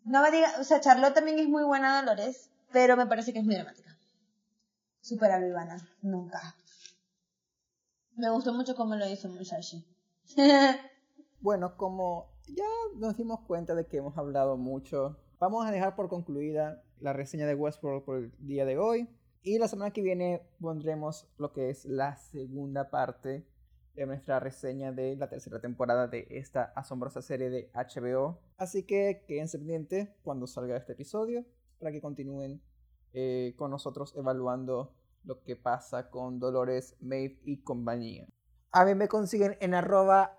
No me diga, o sea, Charlotte también es muy buena Dolores, pero me parece que es muy dramática. Super avivana, nunca. Me gustó mucho cómo lo hizo Musashi. Bueno, como ya nos dimos cuenta de que hemos hablado mucho, vamos a dejar por concluida la reseña de Westworld por el día de hoy. Y la semana que viene pondremos lo que es la segunda parte de nuestra reseña de la tercera temporada de esta asombrosa serie de HBO. Así que quédense pendientes cuando salga este episodio para que continúen eh, con nosotros evaluando lo que pasa con Dolores, Maeve y compañía. A mí me consiguen en arroba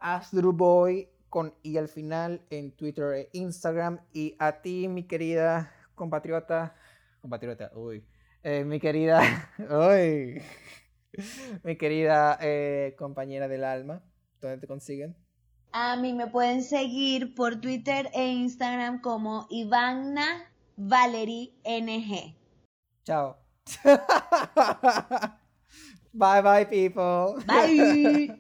con i al final en Twitter e Instagram. Y a ti, mi querida compatriota, compatriota, uy, eh, mi querida, uy, mi querida eh, compañera del alma, ¿dónde te consiguen? A mí me pueden seguir por Twitter e Instagram como Ivana Valerie NG. Chao. bye bye, people. Bye.